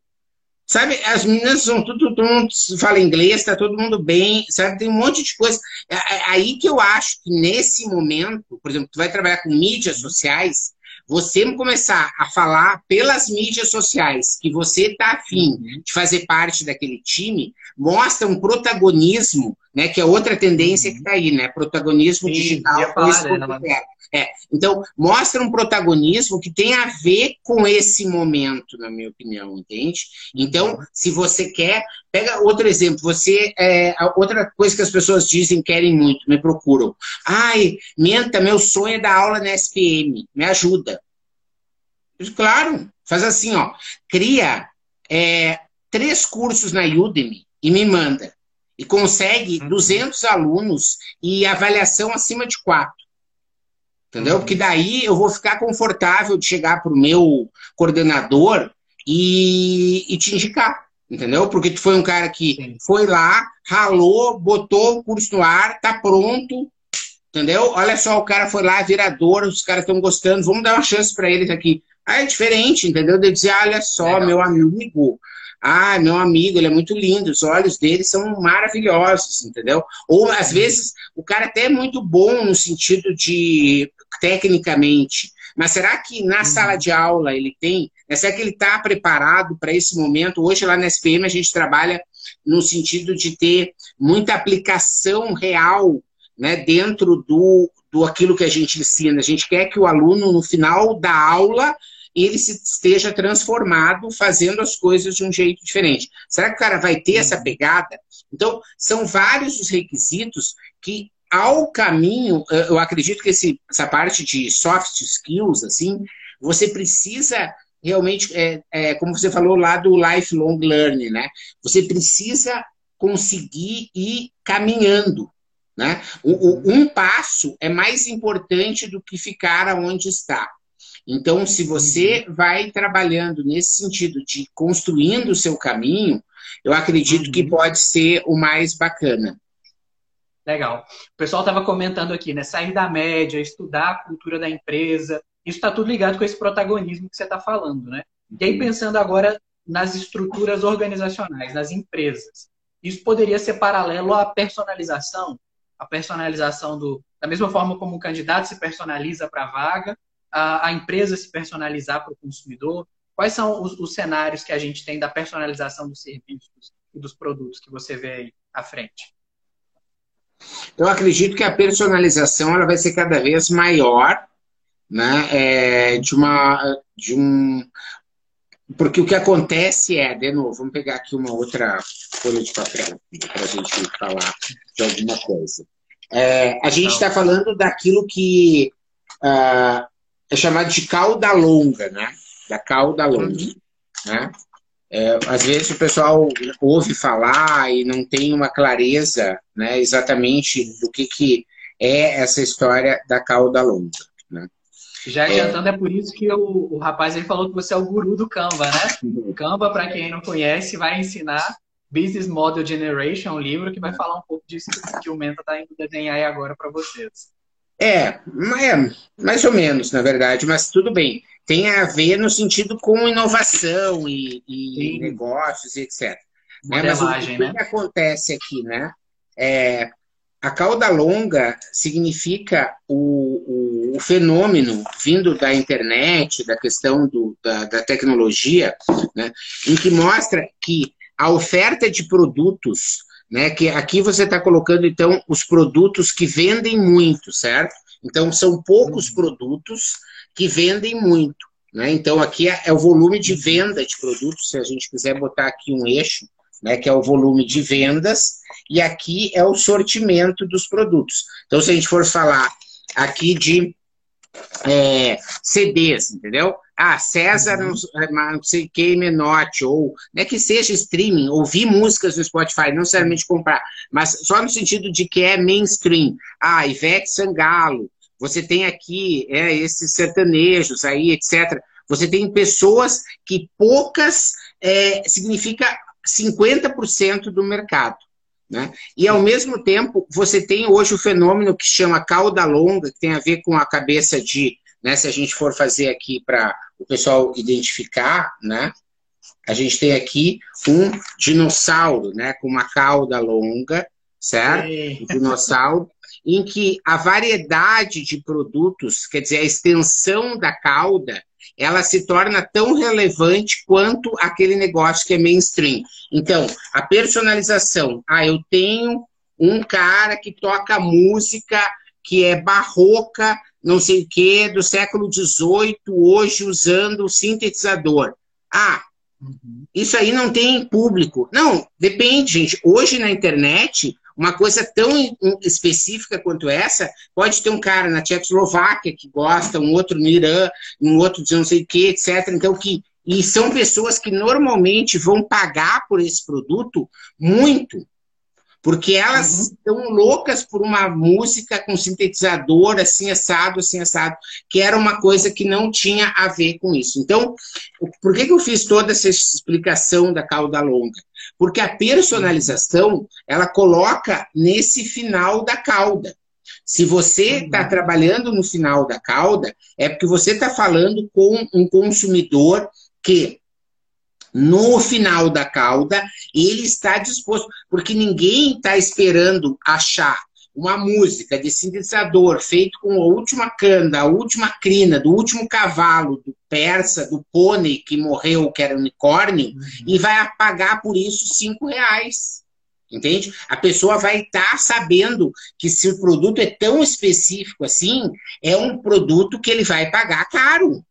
Sabe, as meninas são tudo, todo mundo fala inglês, tá todo mundo bem, sabe? Tem um monte de coisa. É, é aí que eu acho que nesse momento, por exemplo, tu vai trabalhar com mídias sociais, você começar a falar pelas mídias sociais que você está afim uhum. de fazer parte daquele time, mostra um protagonismo, né? Que é outra tendência que está aí, né? Protagonismo Sim, digital. Falar, né? É. Então, mostra um protagonismo que tem a ver com esse momento, na minha opinião, entende? Então, se você quer, pega outro exemplo. Você, é, outra coisa que as pessoas dizem, querem muito, me procuram. Ai, Menta, meu sonho é dar aula na SPM, me ajuda. Claro, faz assim, ó, cria é, três cursos na Udemy e me manda. E consegue 200 uhum. alunos e avaliação acima de quatro. Entendeu? Porque daí eu vou ficar confortável de chegar para o meu coordenador e, e, te indicar. Entendeu? Porque tu foi um cara que Sim. foi lá, ralou, botou o curso no ar, tá pronto. Entendeu? Olha só, o cara foi lá, virador, os caras estão gostando, vamos dar uma chance para eles aqui. Aí é diferente, entendeu? De dizer, olha só, Legal. meu amigo, Ah, meu amigo, ele é muito lindo, os olhos dele são maravilhosos, entendeu? Ou às vezes o cara até é muito bom no sentido de tecnicamente, mas será que na uhum. sala de aula ele tem? Né, será que ele está preparado para esse momento? Hoje lá na SPM a gente trabalha no sentido de ter muita aplicação real né, dentro do, do aquilo que a gente ensina. A gente quer que o aluno, no final da aula, ele se esteja transformado, fazendo as coisas de um jeito diferente. Será que o cara vai ter essa pegada? Então, são vários os requisitos que, ao caminho, eu acredito que esse, essa parte de soft skills, assim, você precisa realmente, é, é, como você falou lá do lifelong learning, né? Você precisa conseguir ir caminhando. Né? O, o, um passo é mais importante do que ficar aonde está. Então, se você vai trabalhando nesse sentido de construindo o seu caminho, eu acredito que uhum. pode ser o mais bacana. Legal. O pessoal estava comentando aqui, né? Sair da média, estudar a cultura da empresa. Isso está tudo ligado com esse protagonismo que você está falando, né? E aí, pensando agora nas estruturas organizacionais, nas empresas, isso poderia ser paralelo à personalização? A personalização do. Da mesma forma como o candidato se personaliza para a vaga, a, a empresa se personalizar para o consumidor? Quais são os, os, cenários que a gente tem da personalização dos serviços e dos produtos que você vê aí à frente? Eu acredito que a personalização ela vai ser cada vez maior, né? É, de uma, de um, porque o que acontece é, de novo, vamos pegar aqui uma outra folha de papel para a gente falar de alguma coisa. É, a gente está falando daquilo que uh, é chamado de cauda longa, né? Da cauda longa, uhum. né? É, às vezes o pessoal ouve falar e não tem uma clareza, né? Exatamente do que, que é essa história da cauda longa, né? Já adiantando, é, é por isso que o, o rapaz aí falou que você é o guru do Canva, né? O Canva, para quem não conhece, vai ensinar Business Model Generation, um livro que vai falar um pouco disso que o Menta está indo desenhar aí agora para vocês. É, é, mais ou menos, na verdade, mas tudo bem. Tem a ver no sentido com inovação e, e negócios e etc. Né? Mas o, que, né? que acontece aqui, né? É, a cauda longa significa o, o, o, fenômeno vindo da internet, da questão do, da, da tecnologia, né? em que mostra que a oferta de produtos né? Que aqui você está colocando então os produtos que vendem muito, certo? Então são poucos uhum. produtos que vendem muito, né? Então aqui é, é, o volume de venda de produtos, se a gente quiser botar aqui um eixo, né? Que é o volume de vendas e aqui é o sortimento dos produtos. Então se a gente for falar aqui de é, CDs, entendeu? Ah, César, uhum. não, não sei quem, Menotti, ou não é que seja streaming, ouvir músicas no Spotify, não necessariamente comprar, mas só no sentido de que é mainstream. Ah, Ivete Sangalo, você tem aqui é, esses sertanejos aí, etc. Você tem pessoas que poucas é, significa 50% do mercado. Né? E, ao mesmo tempo, você tem hoje o fenômeno que chama cauda longa, que tem a ver com a cabeça de, né, se a gente for fazer aqui para o pessoal identificar, né, a gente tem aqui um dinossauro né, com uma cauda longa, certo? Um dinossauro, em que a variedade de produtos, quer dizer, a extensão da cauda, ela se torna tão relevante quanto aquele negócio que é mainstream. Então, a personalização. Ah, eu tenho um cara que toca música que é barroca, não sei o quê, do século XVIII, hoje usando o sintetizador. Ah, uhum. isso aí não tem público. Não, depende, gente. Hoje na internet, uma coisa tão específica quanto essa, pode ter um cara na Tchecoslováquia que gosta, um outro no Irã, um outro de não sei o que, etc. Então, que, e são pessoas que normalmente vão pagar por esse produto muito, porque elas uhum. estão loucas por uma música com sintetizador, assim, assado, assim, assado, que era uma coisa que não tinha a ver com isso. Então, por que, que eu fiz toda essa explicação da cauda longa? Porque a personalização, ela coloca nesse final da cauda. Se você está uhum. trabalhando no final da cauda, é porque você está falando com um consumidor que no final da cauda, ele está disposto, porque ninguém está esperando achar uma música de sintetizador feito com a última canda, a última crina, do último cavalo, do persa, do pônei que morreu, que era unicórnio, uhum. e vai pagar por isso cinco reais. Entende? A pessoa vai estar tá sabendo que se o produto é tão específico assim, é um produto que ele vai pagar caro.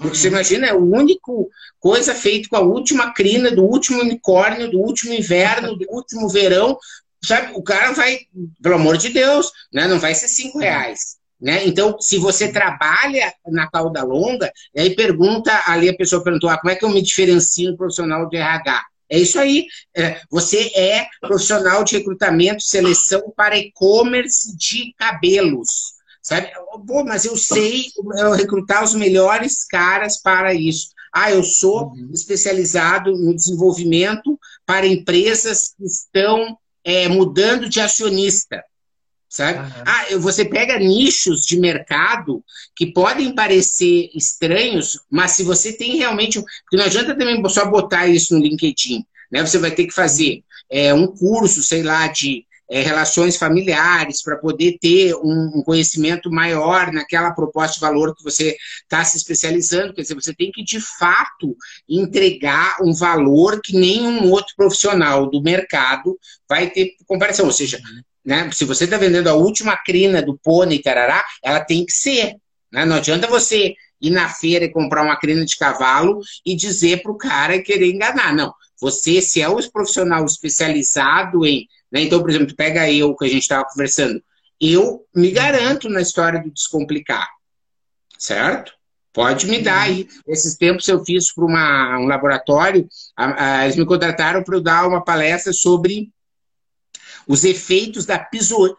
Você imagina, é o único coisa feito com a última crina, do último unicórnio, do último inverno, do último verão, sabe, o cara vai, pelo amor de Deus, né, não vai ser cinco reais. Né? Então, se você trabalha na cauda longa, aí pergunta, ali a pessoa perguntou, ah, como é que eu me diferencio no profissional de RH? É isso aí. É, você é profissional de recrutamento, seleção para e-commerce de cabelos. Sabe? Pô, mas eu sei eu recrutar os melhores caras para isso. Ah, eu sou uhum. especializado no desenvolvimento para empresas que estão é, mudando de acionista. Sabe? Uhum. Ah, você pega nichos de mercado que podem parecer estranhos, mas se você tem realmente. Porque não adianta também só botar isso no LinkedIn. Né? Você vai ter que fazer é, um curso, sei lá, de é, relações familiares, para poder ter um, um, conhecimento maior naquela proposta de valor que você está se especializando. Quer dizer, você tem que, de fato, entregar um valor que nenhum outro profissional do mercado vai ter comparação. Ou seja, né, se você está vendendo a última crina do pônei tarará, ela tem que ser. Né? Não adianta você ir na feira e comprar uma crina de cavalo e dizer para o cara querer enganar. Não. Você, se é um profissional especializado em né? Então, por exemplo, pega eu, que a gente estava conversando. Eu me garanto na história do descomplicar, certo? Pode me dar aí. Esses tempos eu fiz para um laboratório, a, a, eles me contrataram para eu dar uma palestra sobre os efeitos da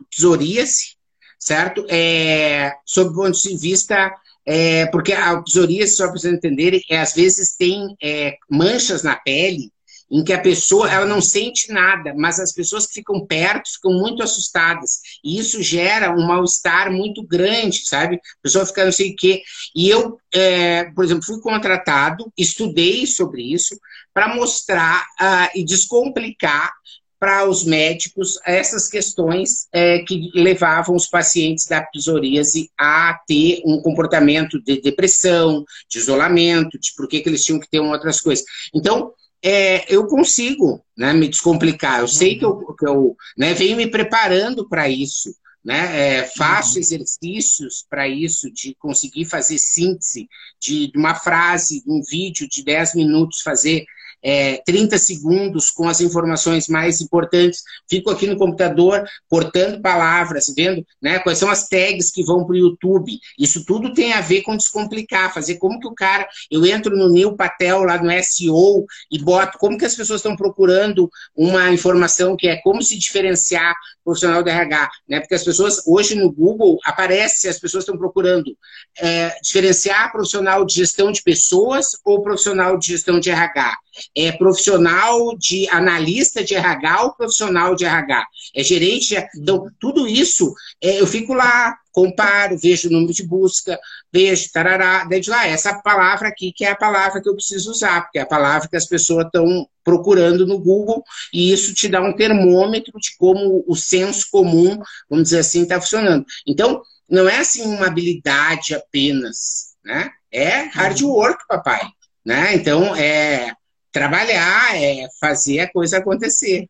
psoríase, certo? É, sob o ponto de vista é, porque a psoríase, só para vocês entenderem, é, às vezes tem é, manchas na pele em que a pessoa ela não sente nada, mas as pessoas que ficam perto ficam muito assustadas. E isso gera um mal-estar muito grande, sabe? A pessoa fica não sei o quê. E eu, é, por exemplo, fui contratado, estudei sobre isso, para mostrar uh, e descomplicar para os médicos essas questões é, que levavam os pacientes da psoríase a ter um comportamento de depressão, de isolamento, de por que, que eles tinham que ter outras coisas. Então, é, eu consigo né, me descomplicar. Eu sei que eu, que eu né, venho me preparando para isso. Né? É, faço uhum. exercícios para isso, de conseguir fazer síntese de uma frase, de um vídeo de 10 minutos, fazer é, 30 segundos com as informações mais importantes, fico aqui no computador cortando palavras, vendo né, quais são as tags que vão para o YouTube. Isso tudo tem a ver com descomplicar, fazer como que o cara. Eu entro no Neil Patel lá no SEO e boto como que as pessoas estão procurando uma informação que é como se diferenciar profissional do RH, né? Porque as pessoas, hoje no Google, aparece, as pessoas estão procurando é, diferenciar profissional de gestão de pessoas ou profissional de gestão de RH é profissional de analista de RH ou profissional de RH? É gerente? Então, tudo isso, é, eu fico lá, comparo, vejo o número de busca, vejo, tarará, desde lá, essa palavra aqui que é a palavra que eu preciso usar, porque é a palavra que as pessoas estão procurando no Google, e isso te dá um termômetro de como o senso comum, vamos dizer assim, está funcionando. Então, não é assim uma habilidade apenas, né? É hard work, papai. Né? Então, é, trabalhar, é fazer a coisa acontecer.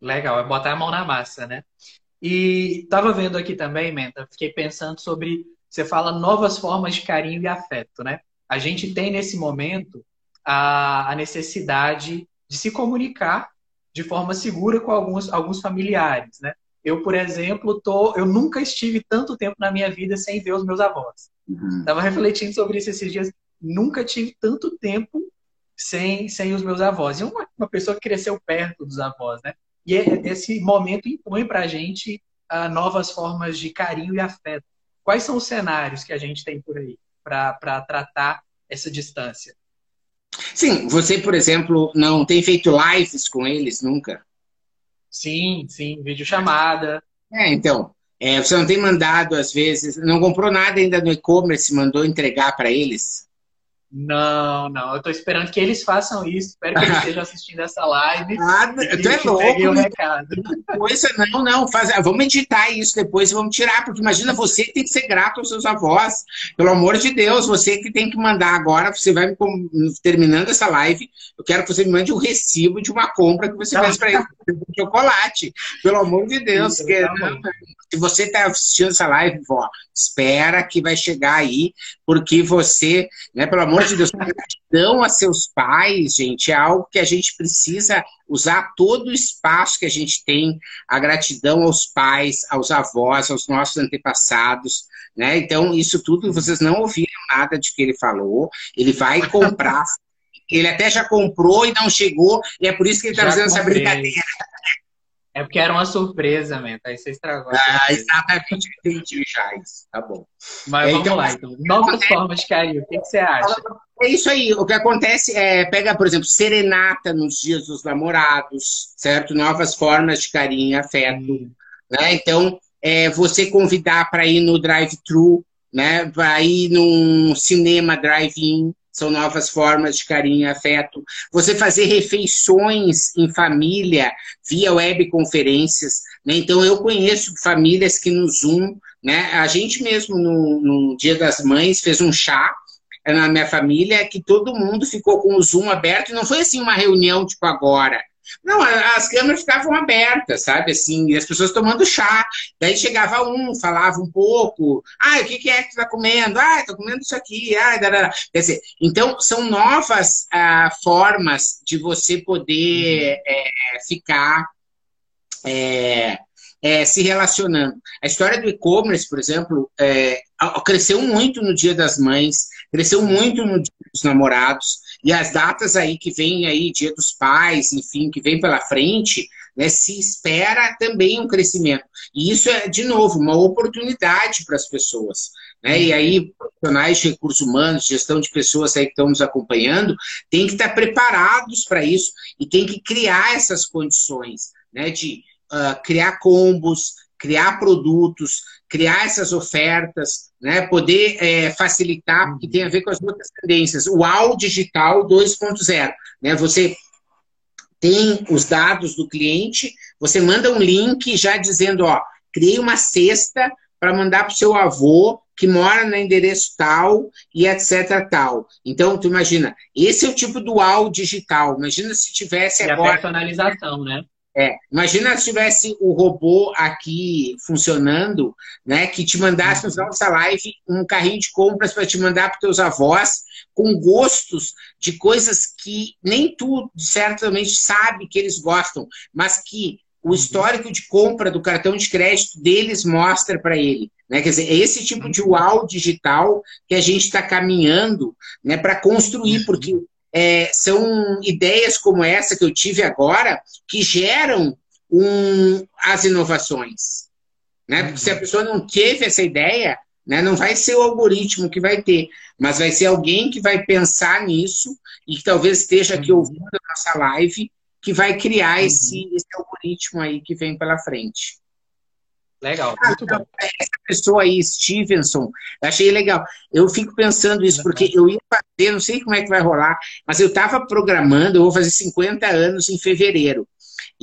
Legal, é botar a mão na massa, né? E estava vendo aqui também, Menta, fiquei pensando sobre. Você fala novas formas de carinho e afeto, né? A gente tem nesse momento a, a necessidade de se comunicar de forma segura com alguns, alguns familiares, né? Eu, por exemplo, tô, eu nunca estive tanto tempo na minha vida sem ver os meus avós. Estava uhum. refletindo sobre isso esses dias. Nunca tive tanto tempo sem, sem os meus avós. E uma, uma pessoa que cresceu perto dos avós, né? E é, esse momento impõe para a gente uh, novas formas de carinho e afeto. Quais são os cenários que a gente tem por aí para tratar essa distância? Sim, você, por exemplo, não tem feito lives com eles nunca? Sim, sim, videochamada. É, então, é, você não tem mandado, às vezes, não comprou nada ainda no e-commerce, mandou entregar para eles? Não, não. Eu tô esperando que eles façam isso. Espero que eles estejam assistindo essa live. Nada, tu é louco. O recado. Coisa, não, não. Faz, vamos editar isso depois e vamos tirar, porque imagina você que tem que ser grato aos seus avós. Pelo amor de Deus, você que tem que mandar agora, você vai me terminando essa live, eu quero que você me mande um recibo de uma compra que você fez para ele de chocolate. Pelo amor de Deus. Isso, que, tá se você está assistindo essa live, vó, espera que vai chegar aí, porque você, né, pelo amor de Deus, gratidão a seus pais, gente, é algo que a gente precisa usar todo o espaço que a gente tem, a gratidão aos pais, aos avós, aos nossos antepassados, né? Então, isso tudo, vocês não ouviram nada de que ele falou, ele vai comprar ele até já comprou e não chegou, e é por isso que ele está fazendo essa brincadeira. É porque era uma surpresa, Menta. Aí você estragou. Ah, exatamente, entendi já isso. Tá bom. Mas vamos então, lá, então. Novas formas de carinho. O que, que, você acha? É isso aí. O que acontece é, pega, por exemplo, serenata nos dias dos namorados, certo? Novas formas de carinho e afeto. Né? Então, é, você convidar para ir no drive-thru, né? Para ir num cinema drive-in, são novas formas de carinho e afeto. Você fazer refeições em família via webconferências. Né? Então, eu conheço famílias que no Zoom, né? a gente mesmo no, no Dia das Mães fez um chá na minha família que todo mundo ficou com o Zoom aberto e não foi assim uma reunião tipo agora. Não, as câmeras ficavam abertas, sabe? Assim, e as pessoas tomando chá. Daí chegava um, falava um pouco. Ah, o que, que é que tu tá comendo? Ah, tô comendo isso aqui. Ah, dará. Quer dizer, então, são novas ah, formas de você poder é, ficar é, é, se relacionando. A história do e-commerce, por exemplo, cresceu muito no Dia das Mães, cresceu muito no Dia dos Namorados. E as datas aí que vem aí, Dia dos Pais, enfim, que vem pela frente, né, se espera também um crescimento. E isso é, de novo, uma oportunidade para as pessoas. Né? E aí, profissionais de recursos humanos, gestão de pessoas aí que estão nos acompanhando, tem que estar preparados para isso e tem que criar essas condições né, de uh, criar combos, criar produtos, criar essas ofertas, né, poder é, facilitar, porque tem a ver com as outras tendências. O AU digital 2.0, né, você tem os dados do cliente, você manda um link já dizendo, ó, criei uma cesta para mandar para o seu avô que mora no endereço tal e etc tal. Então, tu imagina, esse é o tipo do AU digital. Imagina se tivesse e agora... a personalização, né? É, imagina se tivesse o robô aqui funcionando, né, que te mandasse no final dessa live um carrinho de compras para te mandar para teus avós com gostos de coisas que nem tu certamente sabe que eles gostam, mas que o uhum. histórico de compra do cartão de crédito deles mostra para ele. Né? Quer dizer, é esse tipo de uau digital que a gente está caminhando né, para construir, uhum. porque é, são ideias como essa que eu tive agora que geram um, as inovações. Né? Porque se a pessoa não teve essa ideia, né, não vai ser o algoritmo que vai ter, mas vai ser alguém que vai pensar nisso e que talvez esteja aqui uhum. ouvindo a nossa live, que vai criar uhum. esse, esse algoritmo aí que vem pela frente. Legal, ah, muito bom. Essa pessoa aí, Stevenson, achei legal. Eu fico pensando isso, porque eu ia fazer, não sei como é que vai rolar, mas eu estava programando, eu vou fazer 50 anos em fevereiro.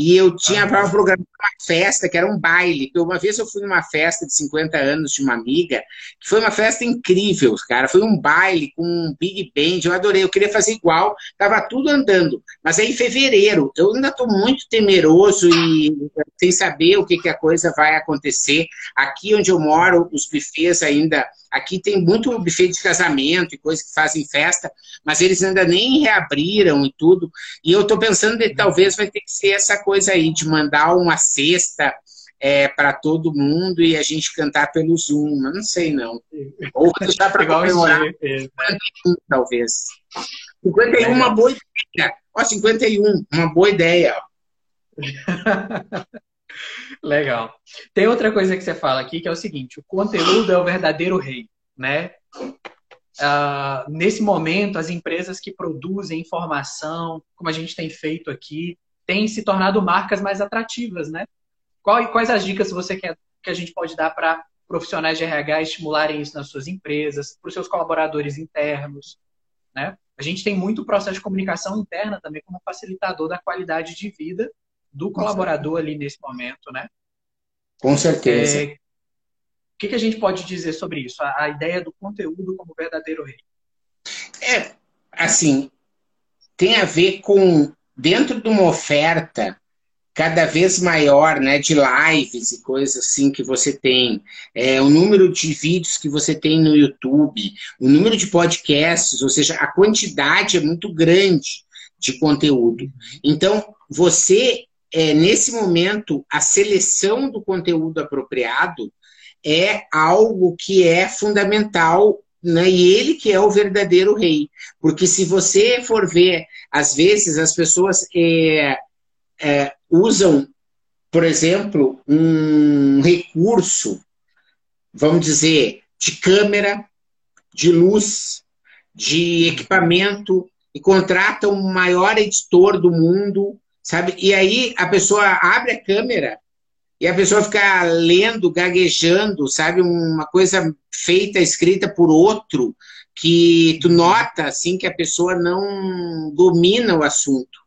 E eu tinha para programar uma festa, que era um baile. Uma vez eu fui numa festa de 50 anos de uma amiga, que foi uma festa incrível, cara. Foi um baile com um big band, eu adorei. Eu queria fazer igual, tava tudo andando. Mas aí em fevereiro, eu ainda estou muito temeroso e sem saber o que, que a coisa vai acontecer. Aqui onde eu moro, os bufês ainda Aqui tem muito buffet de casamento e coisas que fazem festa, mas eles ainda nem reabriram e tudo. E eu estou pensando que talvez vai ter que ser essa coisa aí, de mandar uma cesta é, para todo mundo e a gente cantar pelo Zoom. Não sei, não. Ou deixar para comemorar 51, talvez. 51, é uma boa ideia. Ó, 51, uma boa ideia. Legal. Tem outra coisa que você fala aqui que é o seguinte: o conteúdo é o verdadeiro rei, né? Uh, nesse momento, as empresas que produzem informação, como a gente tem feito aqui, têm se tornado marcas mais atrativas, né? Qual, quais as dicas você quer que a gente pode dar para profissionais de RH estimularem isso nas suas empresas, para os seus colaboradores internos? né? A gente tem muito processo de comunicação interna também como facilitador da qualidade de vida do colaborador ali nesse momento, né? Com certeza. É, o que, que, a gente pode dizer sobre isso? A, a ideia do conteúdo como verdadeiro rei. É, assim, tem a ver com, dentro de uma oferta, cada vez maior, né, de lives e coisas assim que você tem, é, o número de vídeos que você tem no YouTube, o número de podcasts, ou seja, a quantidade é muito grande de conteúdo. Então, você, é, nesse momento, a seleção do conteúdo apropriado é algo que é fundamental né? E ele que é o verdadeiro rei. Porque se você for ver, às vezes as pessoas é, é, usam, por exemplo, um recurso, vamos dizer, de câmera, de luz, de equipamento, e contratam o maior editor do mundo, sabe? E aí a pessoa abre a câmera e a pessoa fica lendo, gaguejando, sabe? Uma coisa feita, escrita por outro, que tu nota, assim, que a pessoa não domina o assunto.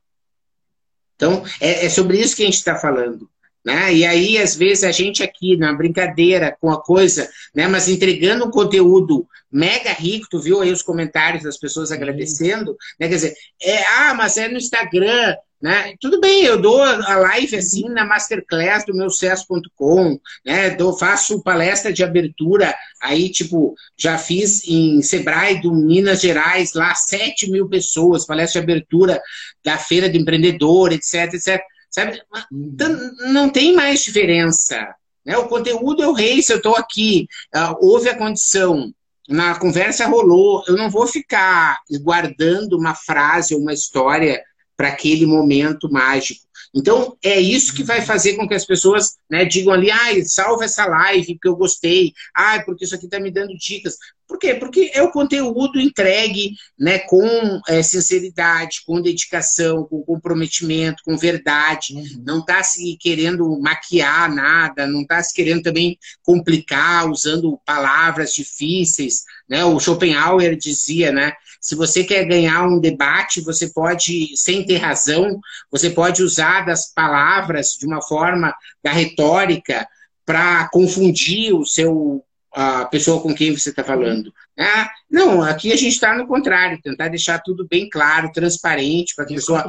Então, é, é sobre isso que a gente está falando. Né? E aí, às vezes, a gente aqui, na brincadeira com a coisa, né? mas entregando um conteúdo mega rico, tu viu aí os comentários das pessoas agradecendo, né? quer dizer, é, ah, mas é no Instagram, né? Tudo bem, eu dou a live assim na masterclass do meu sucesso.com, né? Dou, faço palestra de abertura, aí, tipo, já fiz em Sebrae do Minas Gerais, lá 7 mil pessoas, palestra de abertura da feira de empreendedor, etc, etc. Sabe? Uhum. Não tem mais diferença. Né? O conteúdo é o rei, se eu estou aqui, uh, houve a condição, na conversa rolou, eu não vou ficar guardando uma frase ou uma história para aquele momento mágico. Então, é isso que vai fazer com que as pessoas né, digam ali, ah, salva essa live, porque eu gostei, ah, porque isso aqui está me dando dicas. Por quê? Porque é o conteúdo entregue né, com é, sinceridade, com dedicação, com comprometimento, com verdade. Uhum. Não está se querendo maquiar nada, não está se querendo também complicar usando palavras difíceis. Né? O Schopenhauer dizia, né? Se você quer ganhar um debate, você pode, sem ter razão, você pode usar das palavras de uma forma da retórica para confundir o seu a pessoa com quem você está falando. Ah, não, aqui a gente está no contrário, tentar deixar tudo bem claro, transparente, para que a pessoa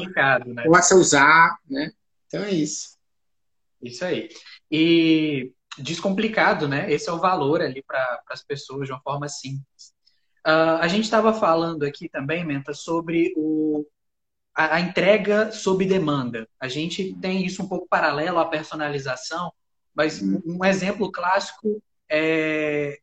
né? possa usar, né? Então é isso. Isso aí. E descomplicado, né? Esse é o valor ali para as pessoas de uma forma simples. Uh, a gente estava falando aqui também, Menta, sobre o, a, a, entrega sob demanda. A gente tem isso um pouco paralelo à personalização, mas uhum. um exemplo clássico é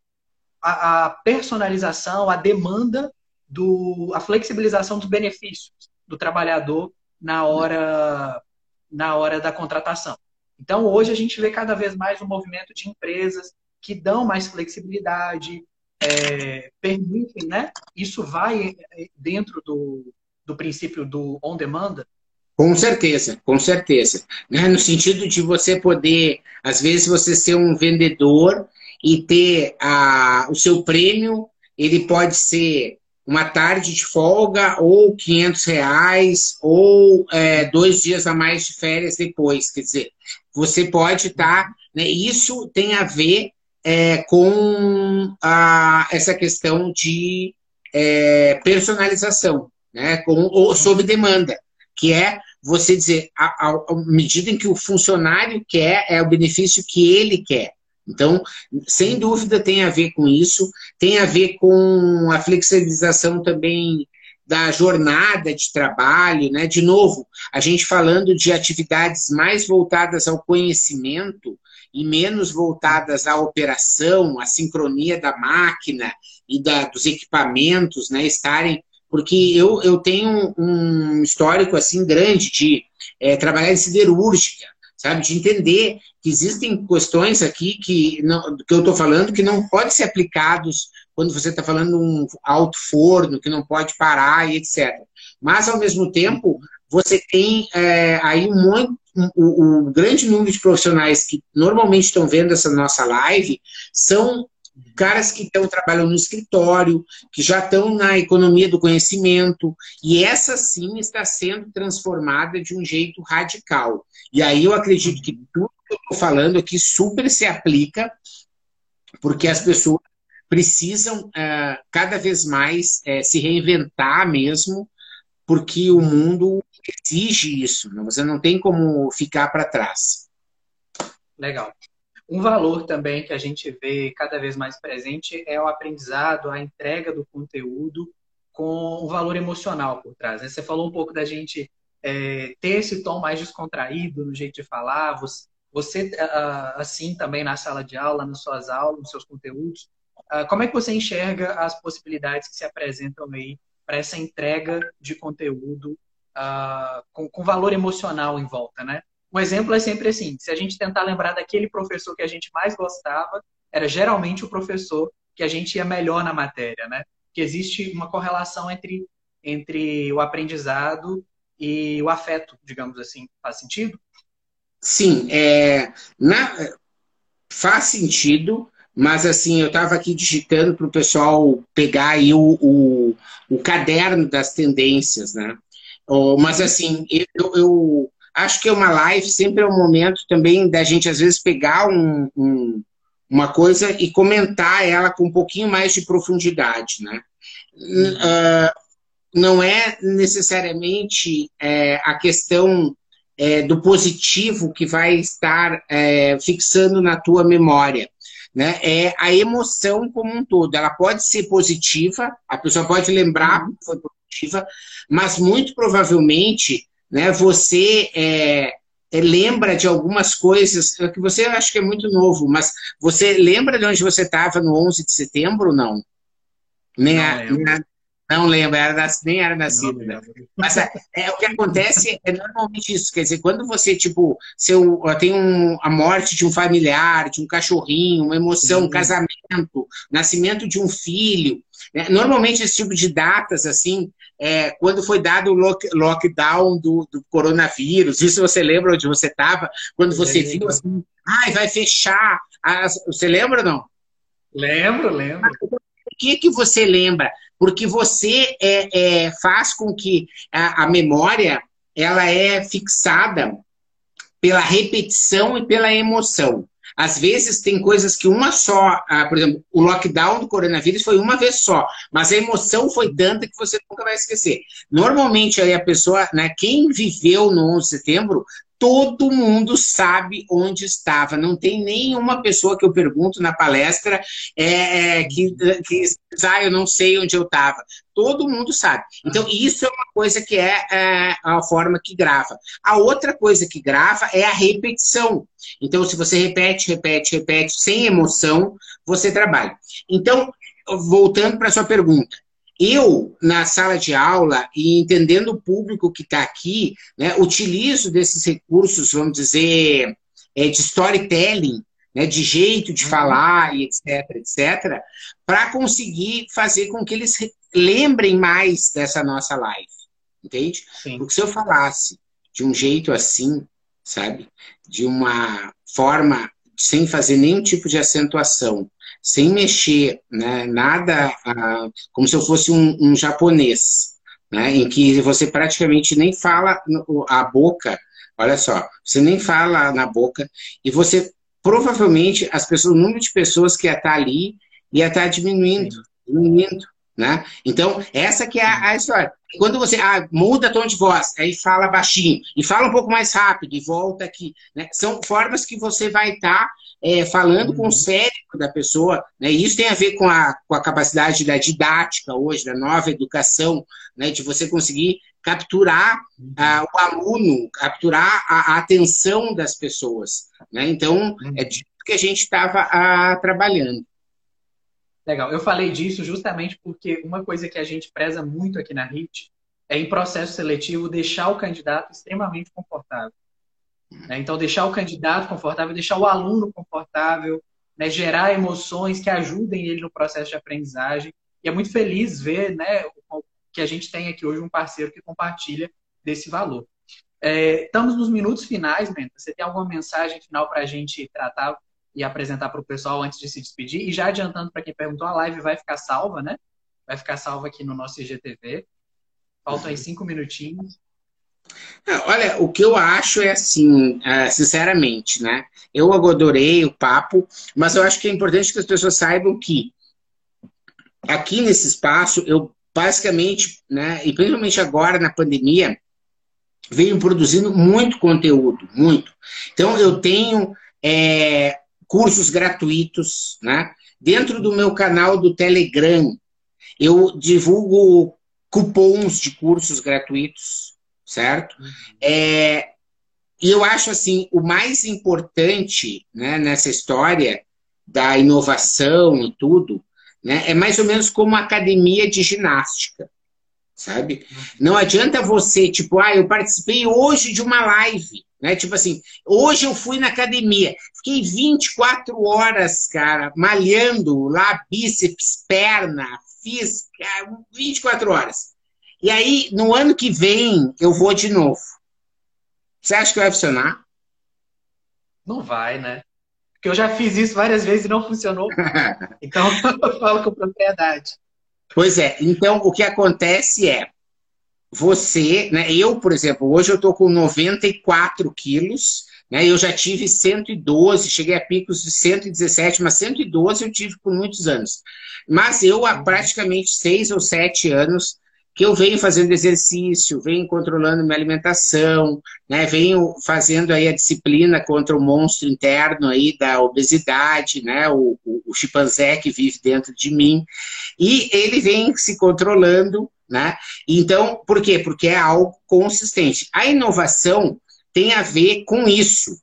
a, a personalização, a demanda, do, a flexibilização dos benefícios do trabalhador na hora, na hora da contratação. Então, hoje a gente vê cada vez mais um movimento de empresas que dão mais flexibilidade, é, permitem, né? Isso vai é, dentro do, do princípio do on demand? Com certeza, com certeza. Né? No sentido de você poder, às vezes, você ser um vendedor e ter a, o seu prêmio, ele pode ser uma tarde de folga ou 500 reais ou é, dois dias a mais de férias depois. Quer dizer, você pode estar. Tá, né, isso tem a ver é, com a, essa questão de é, personalização, né, com, ou sob demanda, que é você dizer, à medida em que o funcionário quer, é o benefício que ele quer. Então, sem dúvida tem a ver com isso, tem a ver com a flexibilização também da jornada de trabalho, né? De novo, a gente falando de atividades mais voltadas ao conhecimento, e menos voltadas à operação, à sincronia da máquina e da, dos equipamentos, né, estarem porque eu, eu tenho um histórico assim grande de é, trabalhar em siderúrgica, sabe, de entender que existem questões aqui que, não, que eu estou falando que não podem ser aplicados quando você está falando um alto forno que não pode parar e etc. Mas ao mesmo tempo você tem é, aí um monte, o, o, grande número de profissionais que normalmente estão vendo essa nossa live são caras que estão trabalhando no escritório, que já estão na economia do conhecimento, e essa sim está sendo transformada de um jeito radical. E aí eu acredito que tudo que eu estou falando aqui super se aplica, porque as pessoas precisam uh, cada vez mais uh, se reinventar mesmo, porque o mundo exige isso. Né? Você não tem como ficar para trás. Legal. Um valor também que a gente vê cada vez mais presente é o aprendizado, a entrega do conteúdo com um valor emocional por trás. Né? Você falou um pouco da gente é, ter esse tom mais descontraído no jeito de falar, você, você assim também na sala de aula, nas suas aulas, nos seus conteúdos. Como é que você enxerga as possibilidades que se apresentam aí para essa entrega de conteúdo com valor emocional em volta, né? Um exemplo é sempre assim: se a gente tentar lembrar daquele professor que a gente mais gostava, era geralmente o professor que a gente ia melhor na matéria, né? Que existe uma correlação entre, entre o aprendizado e o afeto, digamos assim. Faz sentido? Sim, é, na, faz sentido, mas assim, eu estava aqui digitando para o pessoal pegar aí o, o, o, caderno das tendências, né? Oh, mas assim, eu, eu acho que uma live sempre é um momento também da gente, às vezes, pegar um, um, uma coisa e comentar ela com um pouquinho mais de profundidade, né? Uh, não é necessariamente é, a questão é, do positivo que vai estar é, fixando na tua memória. Né? É a emoção como um todo. Ela pode ser positiva, a pessoa pode lembrar que foi positiva, mas muito provavelmente né? Você é, é, lembra de algumas coisas é que você acha que é muito novo, mas você lembra de onde você estava no 11 de setembro? Não. Nem não, a, nem a, não lembro, era, nem era nascido. Né? Mas é, é, o que acontece é normalmente isso. Quer dizer, quando você, tipo, seu, tem um, a morte de um familiar, de um cachorrinho, uma emoção, um casamento, nascimento de um filho. Né? Normalmente esse tipo de datas, assim, é, quando foi dado o lock, lockdown do, do, coronavírus, isso você lembra onde você estava? Quando você é, viu assim, ai, vai fechar. As, você lembra ou não? Lembro, lembro. O que, que você lembra? porque você é, é faz com que a, a memória ela é fixada pela repetição e pela emoção. Às vezes tem coisas que uma só, ah, por exemplo, o lockdown do coronavírus foi uma vez só, mas a emoção foi tanta que você nunca vai esquecer. Normalmente aí a pessoa, né, quem viveu no 11 de setembro, todo mundo sabe onde estava. Não tem nenhuma pessoa que eu pergunto na palestra é, é que, que ah, eu não sei onde eu estava. Todo mundo sabe. Então, isso é uma coisa que é, é a forma que grava. A outra coisa que grava é a repetição. Então, se você repete, repete, repete, sem emoção, você trabalha. Então, voltando para a sua pergunta, eu, na sala de aula, e entendendo o público que está aqui, né, utilizo desses recursos, vamos dizer, é, de storytelling, né, de jeito de uhum. falar, e etc, etc, para conseguir fazer com que eles lembrem mais dessa nossa live. Entende? Sim. Porque se eu falasse de um jeito assim, sabe? De uma forma sem fazer nenhum tipo de acentuação, sem mexer, né, nada, ah, como se eu fosse um, um japonês, né, em que você praticamente nem fala a boca, olha só, você nem fala na boca, e você, provavelmente, as pessoas, o número de pessoas que ia estar ali ia estar diminuindo, diminuindo, né? Então, essa que é a, a história. Quando você ah, muda tom de voz, aí fala baixinho, e fala um pouco mais rápido, e volta aqui. Né? São formas que você vai estar é, falando com o uhum. cérebro da pessoa, né? E isso tem a ver com a, com a capacidade da didática hoje, da nova educação, né? De você conseguir capturar uh, o aluno, capturar a, a, atenção das pessoas, né? Então, uhum. é disso que a gente estava uh, trabalhando. Legal. Eu falei disso justamente porque uma coisa que a gente preza muito aqui na HIT é, em processo seletivo, deixar o candidato extremamente confortável. Né? Então, deixar o candidato confortável, deixar o aluno confortável, né? gerar emoções que ajudem ele no processo de aprendizagem. E é muito feliz ver né, que a gente tem aqui hoje um parceiro que compartilha desse valor. É, estamos nos minutos finais, Menta. Você tem alguma mensagem final para a gente tratar e apresentar para o pessoal antes de se despedir. E já adiantando para quem perguntou, a live vai ficar salva, né? Vai ficar salva aqui no nosso IGTV. Faltam aí cinco minutinhos. Olha, o que eu acho é assim, é, sinceramente, né? Eu adorei o papo, mas eu acho que é importante que as pessoas saibam que aqui nesse espaço, eu basicamente, né, e principalmente agora na pandemia, venho produzindo muito conteúdo, muito. Então, eu tenho é, cursos gratuitos, né? Dentro do meu canal do Telegram, eu divulgo cupons de cursos gratuitos, certo? Uhum. É, e eu acho assim, o mais importante né, nessa história da inovação e tudo, né, é mais ou menos como academia de ginástica, sabe? Uhum. Não adianta você, tipo, ah, eu participei hoje de uma live, né? Tipo assim, hoje eu fui na academia, fiquei 24 horas, cara, malhando lá bíceps, perna, fiz cara, 24 horas. E aí, no ano que vem, eu vou de novo. Você acha que vai funcionar? Não vai, né? Porque eu já fiz isso várias vezes e não funcionou. então, eu falo com propriedade. Pois é. Então, o que acontece é, você, né, eu, por exemplo, hoje eu estou com 94 quilos, né, eu já tive 112, cheguei a picos de 117, mas 112 eu tive por muitos anos. Mas eu há praticamente seis ou sete anos que eu venho fazendo exercício, venho controlando minha alimentação, né, venho fazendo aí a disciplina contra o monstro interno aí da obesidade, né, o, o, o chimpanzé que vive dentro de mim, e ele vem se controlando, né? Então, por quê? Porque é algo consistente. A inovação tem a ver com isso.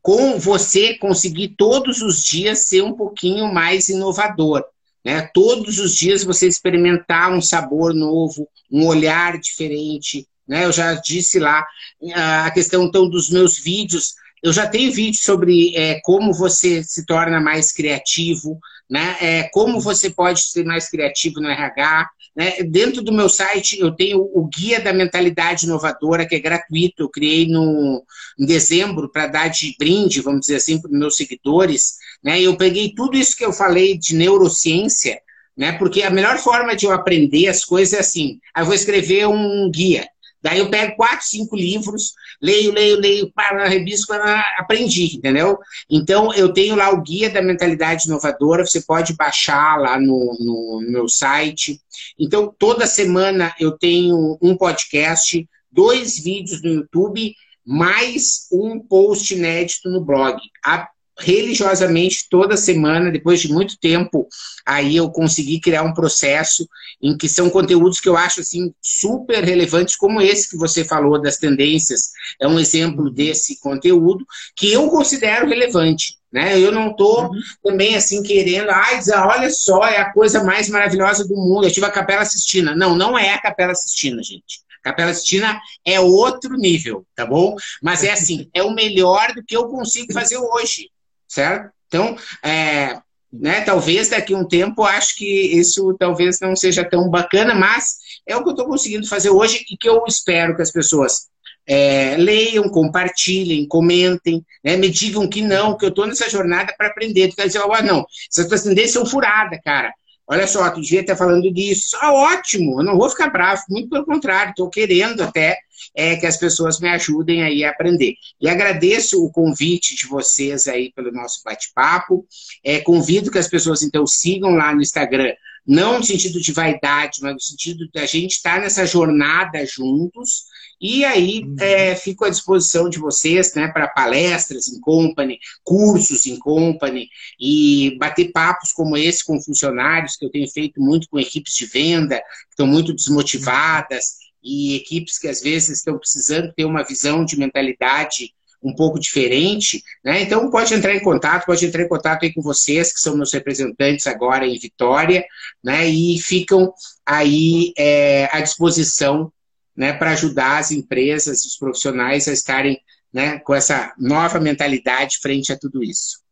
Com você conseguir todos os dias ser um pouquinho mais inovador. Né? Todos os dias você experimentar um sabor novo, um olhar diferente. Né? Eu já disse lá a questão então dos meus vídeos. Eu já tenho vídeo sobre é, como você se torna mais criativo, né? É, como você pode ser mais criativo no RH. Né? Dentro do meu site eu tenho o Guia da Mentalidade Inovadora, que é gratuito, eu criei no, em dezembro para dar de brinde, vamos dizer assim, para os meus seguidores. Né? Eu peguei tudo isso que eu falei de neurociência, né? porque a melhor forma de eu aprender as coisas é assim, eu vou escrever um guia. Daí eu pego quatro, cinco livros, leio, leio, leio, para, reviso, para, aprendi, entendeu? Então, eu tenho lá o Guia da Mentalidade Inovadora, você pode baixar lá no, no, no meu site. Então, toda semana eu tenho um podcast, dois vídeos no YouTube, mais um post inédito no blog. A religiosamente toda semana, depois de muito tempo, aí eu consegui criar um processo em que são conteúdos que eu acho assim super relevantes, como esse que você falou das tendências, é um exemplo desse conteúdo que eu considero relevante. Né? Eu não estou uhum. também assim querendo, ai, ah, olha só, é a coisa mais maravilhosa do mundo. Eu tive a Capela Sistina. Não, não é a Capela Sistina, gente. Capela Sistina é outro nível, tá bom? Mas é assim, é o melhor do que eu consigo fazer hoje certo? Então, é, né, talvez daqui a um tempo acho que isso talvez não seja tão bacana, mas é o que eu estou conseguindo fazer hoje e que eu espero que as pessoas é, leiam, compartilhem, comentem, né, me digam que não, que eu estou nessa jornada para aprender. Tu quer dizer, oh, não, essas tuas tendências são furadas, cara. Olha só, tu devia estar falando disso. Ah, ótimo, eu não vou ficar bravo, muito pelo contrário, estou querendo até é, que as pessoas me ajudem aí a aprender. E agradeço o convite de vocês aí pelo nosso bate-papo. É, convido que as pessoas, então, sigam lá no Instagram, não no sentido de vaidade, mas no sentido de a gente estar nessa jornada juntos, e aí uhum. é, fico à disposição de vocês né, para palestras em company, cursos em company e bater papos como esse com funcionários, que eu tenho feito muito com equipes de venda, que estão muito desmotivadas, e equipes que às vezes estão precisando ter uma visão de mentalidade um pouco diferente, né? Então pode entrar em contato, pode entrar em contato aí com vocês, que são meus representantes agora em Vitória, né? E ficam aí é, à disposição né, para ajudar as empresas, os profissionais a estarem né, com essa nova mentalidade frente a tudo isso.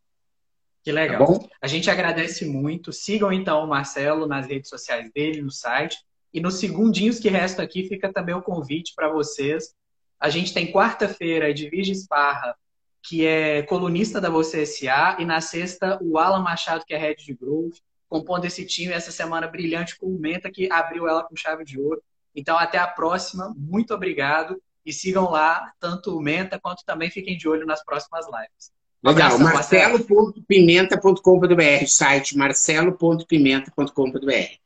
Que legal. Tá a gente agradece muito. Sigam então o Marcelo nas redes sociais dele, no site. E nos segundinhos que restam aqui fica também o convite para vocês. A gente tem quarta-feira de Virgem Esparra, que é colunista da Você SA, e na sexta, o Alan Machado, que é head de growth, compondo esse time essa semana brilhante com o Menta, que abriu ela com chave de ouro. Então, até a próxima. Muito obrigado. E sigam lá, tanto o Menta quanto também fiquem de olho nas próximas lives. Legal, marcelo.pimenta.com.br, site marcelo.pimenta.com.br.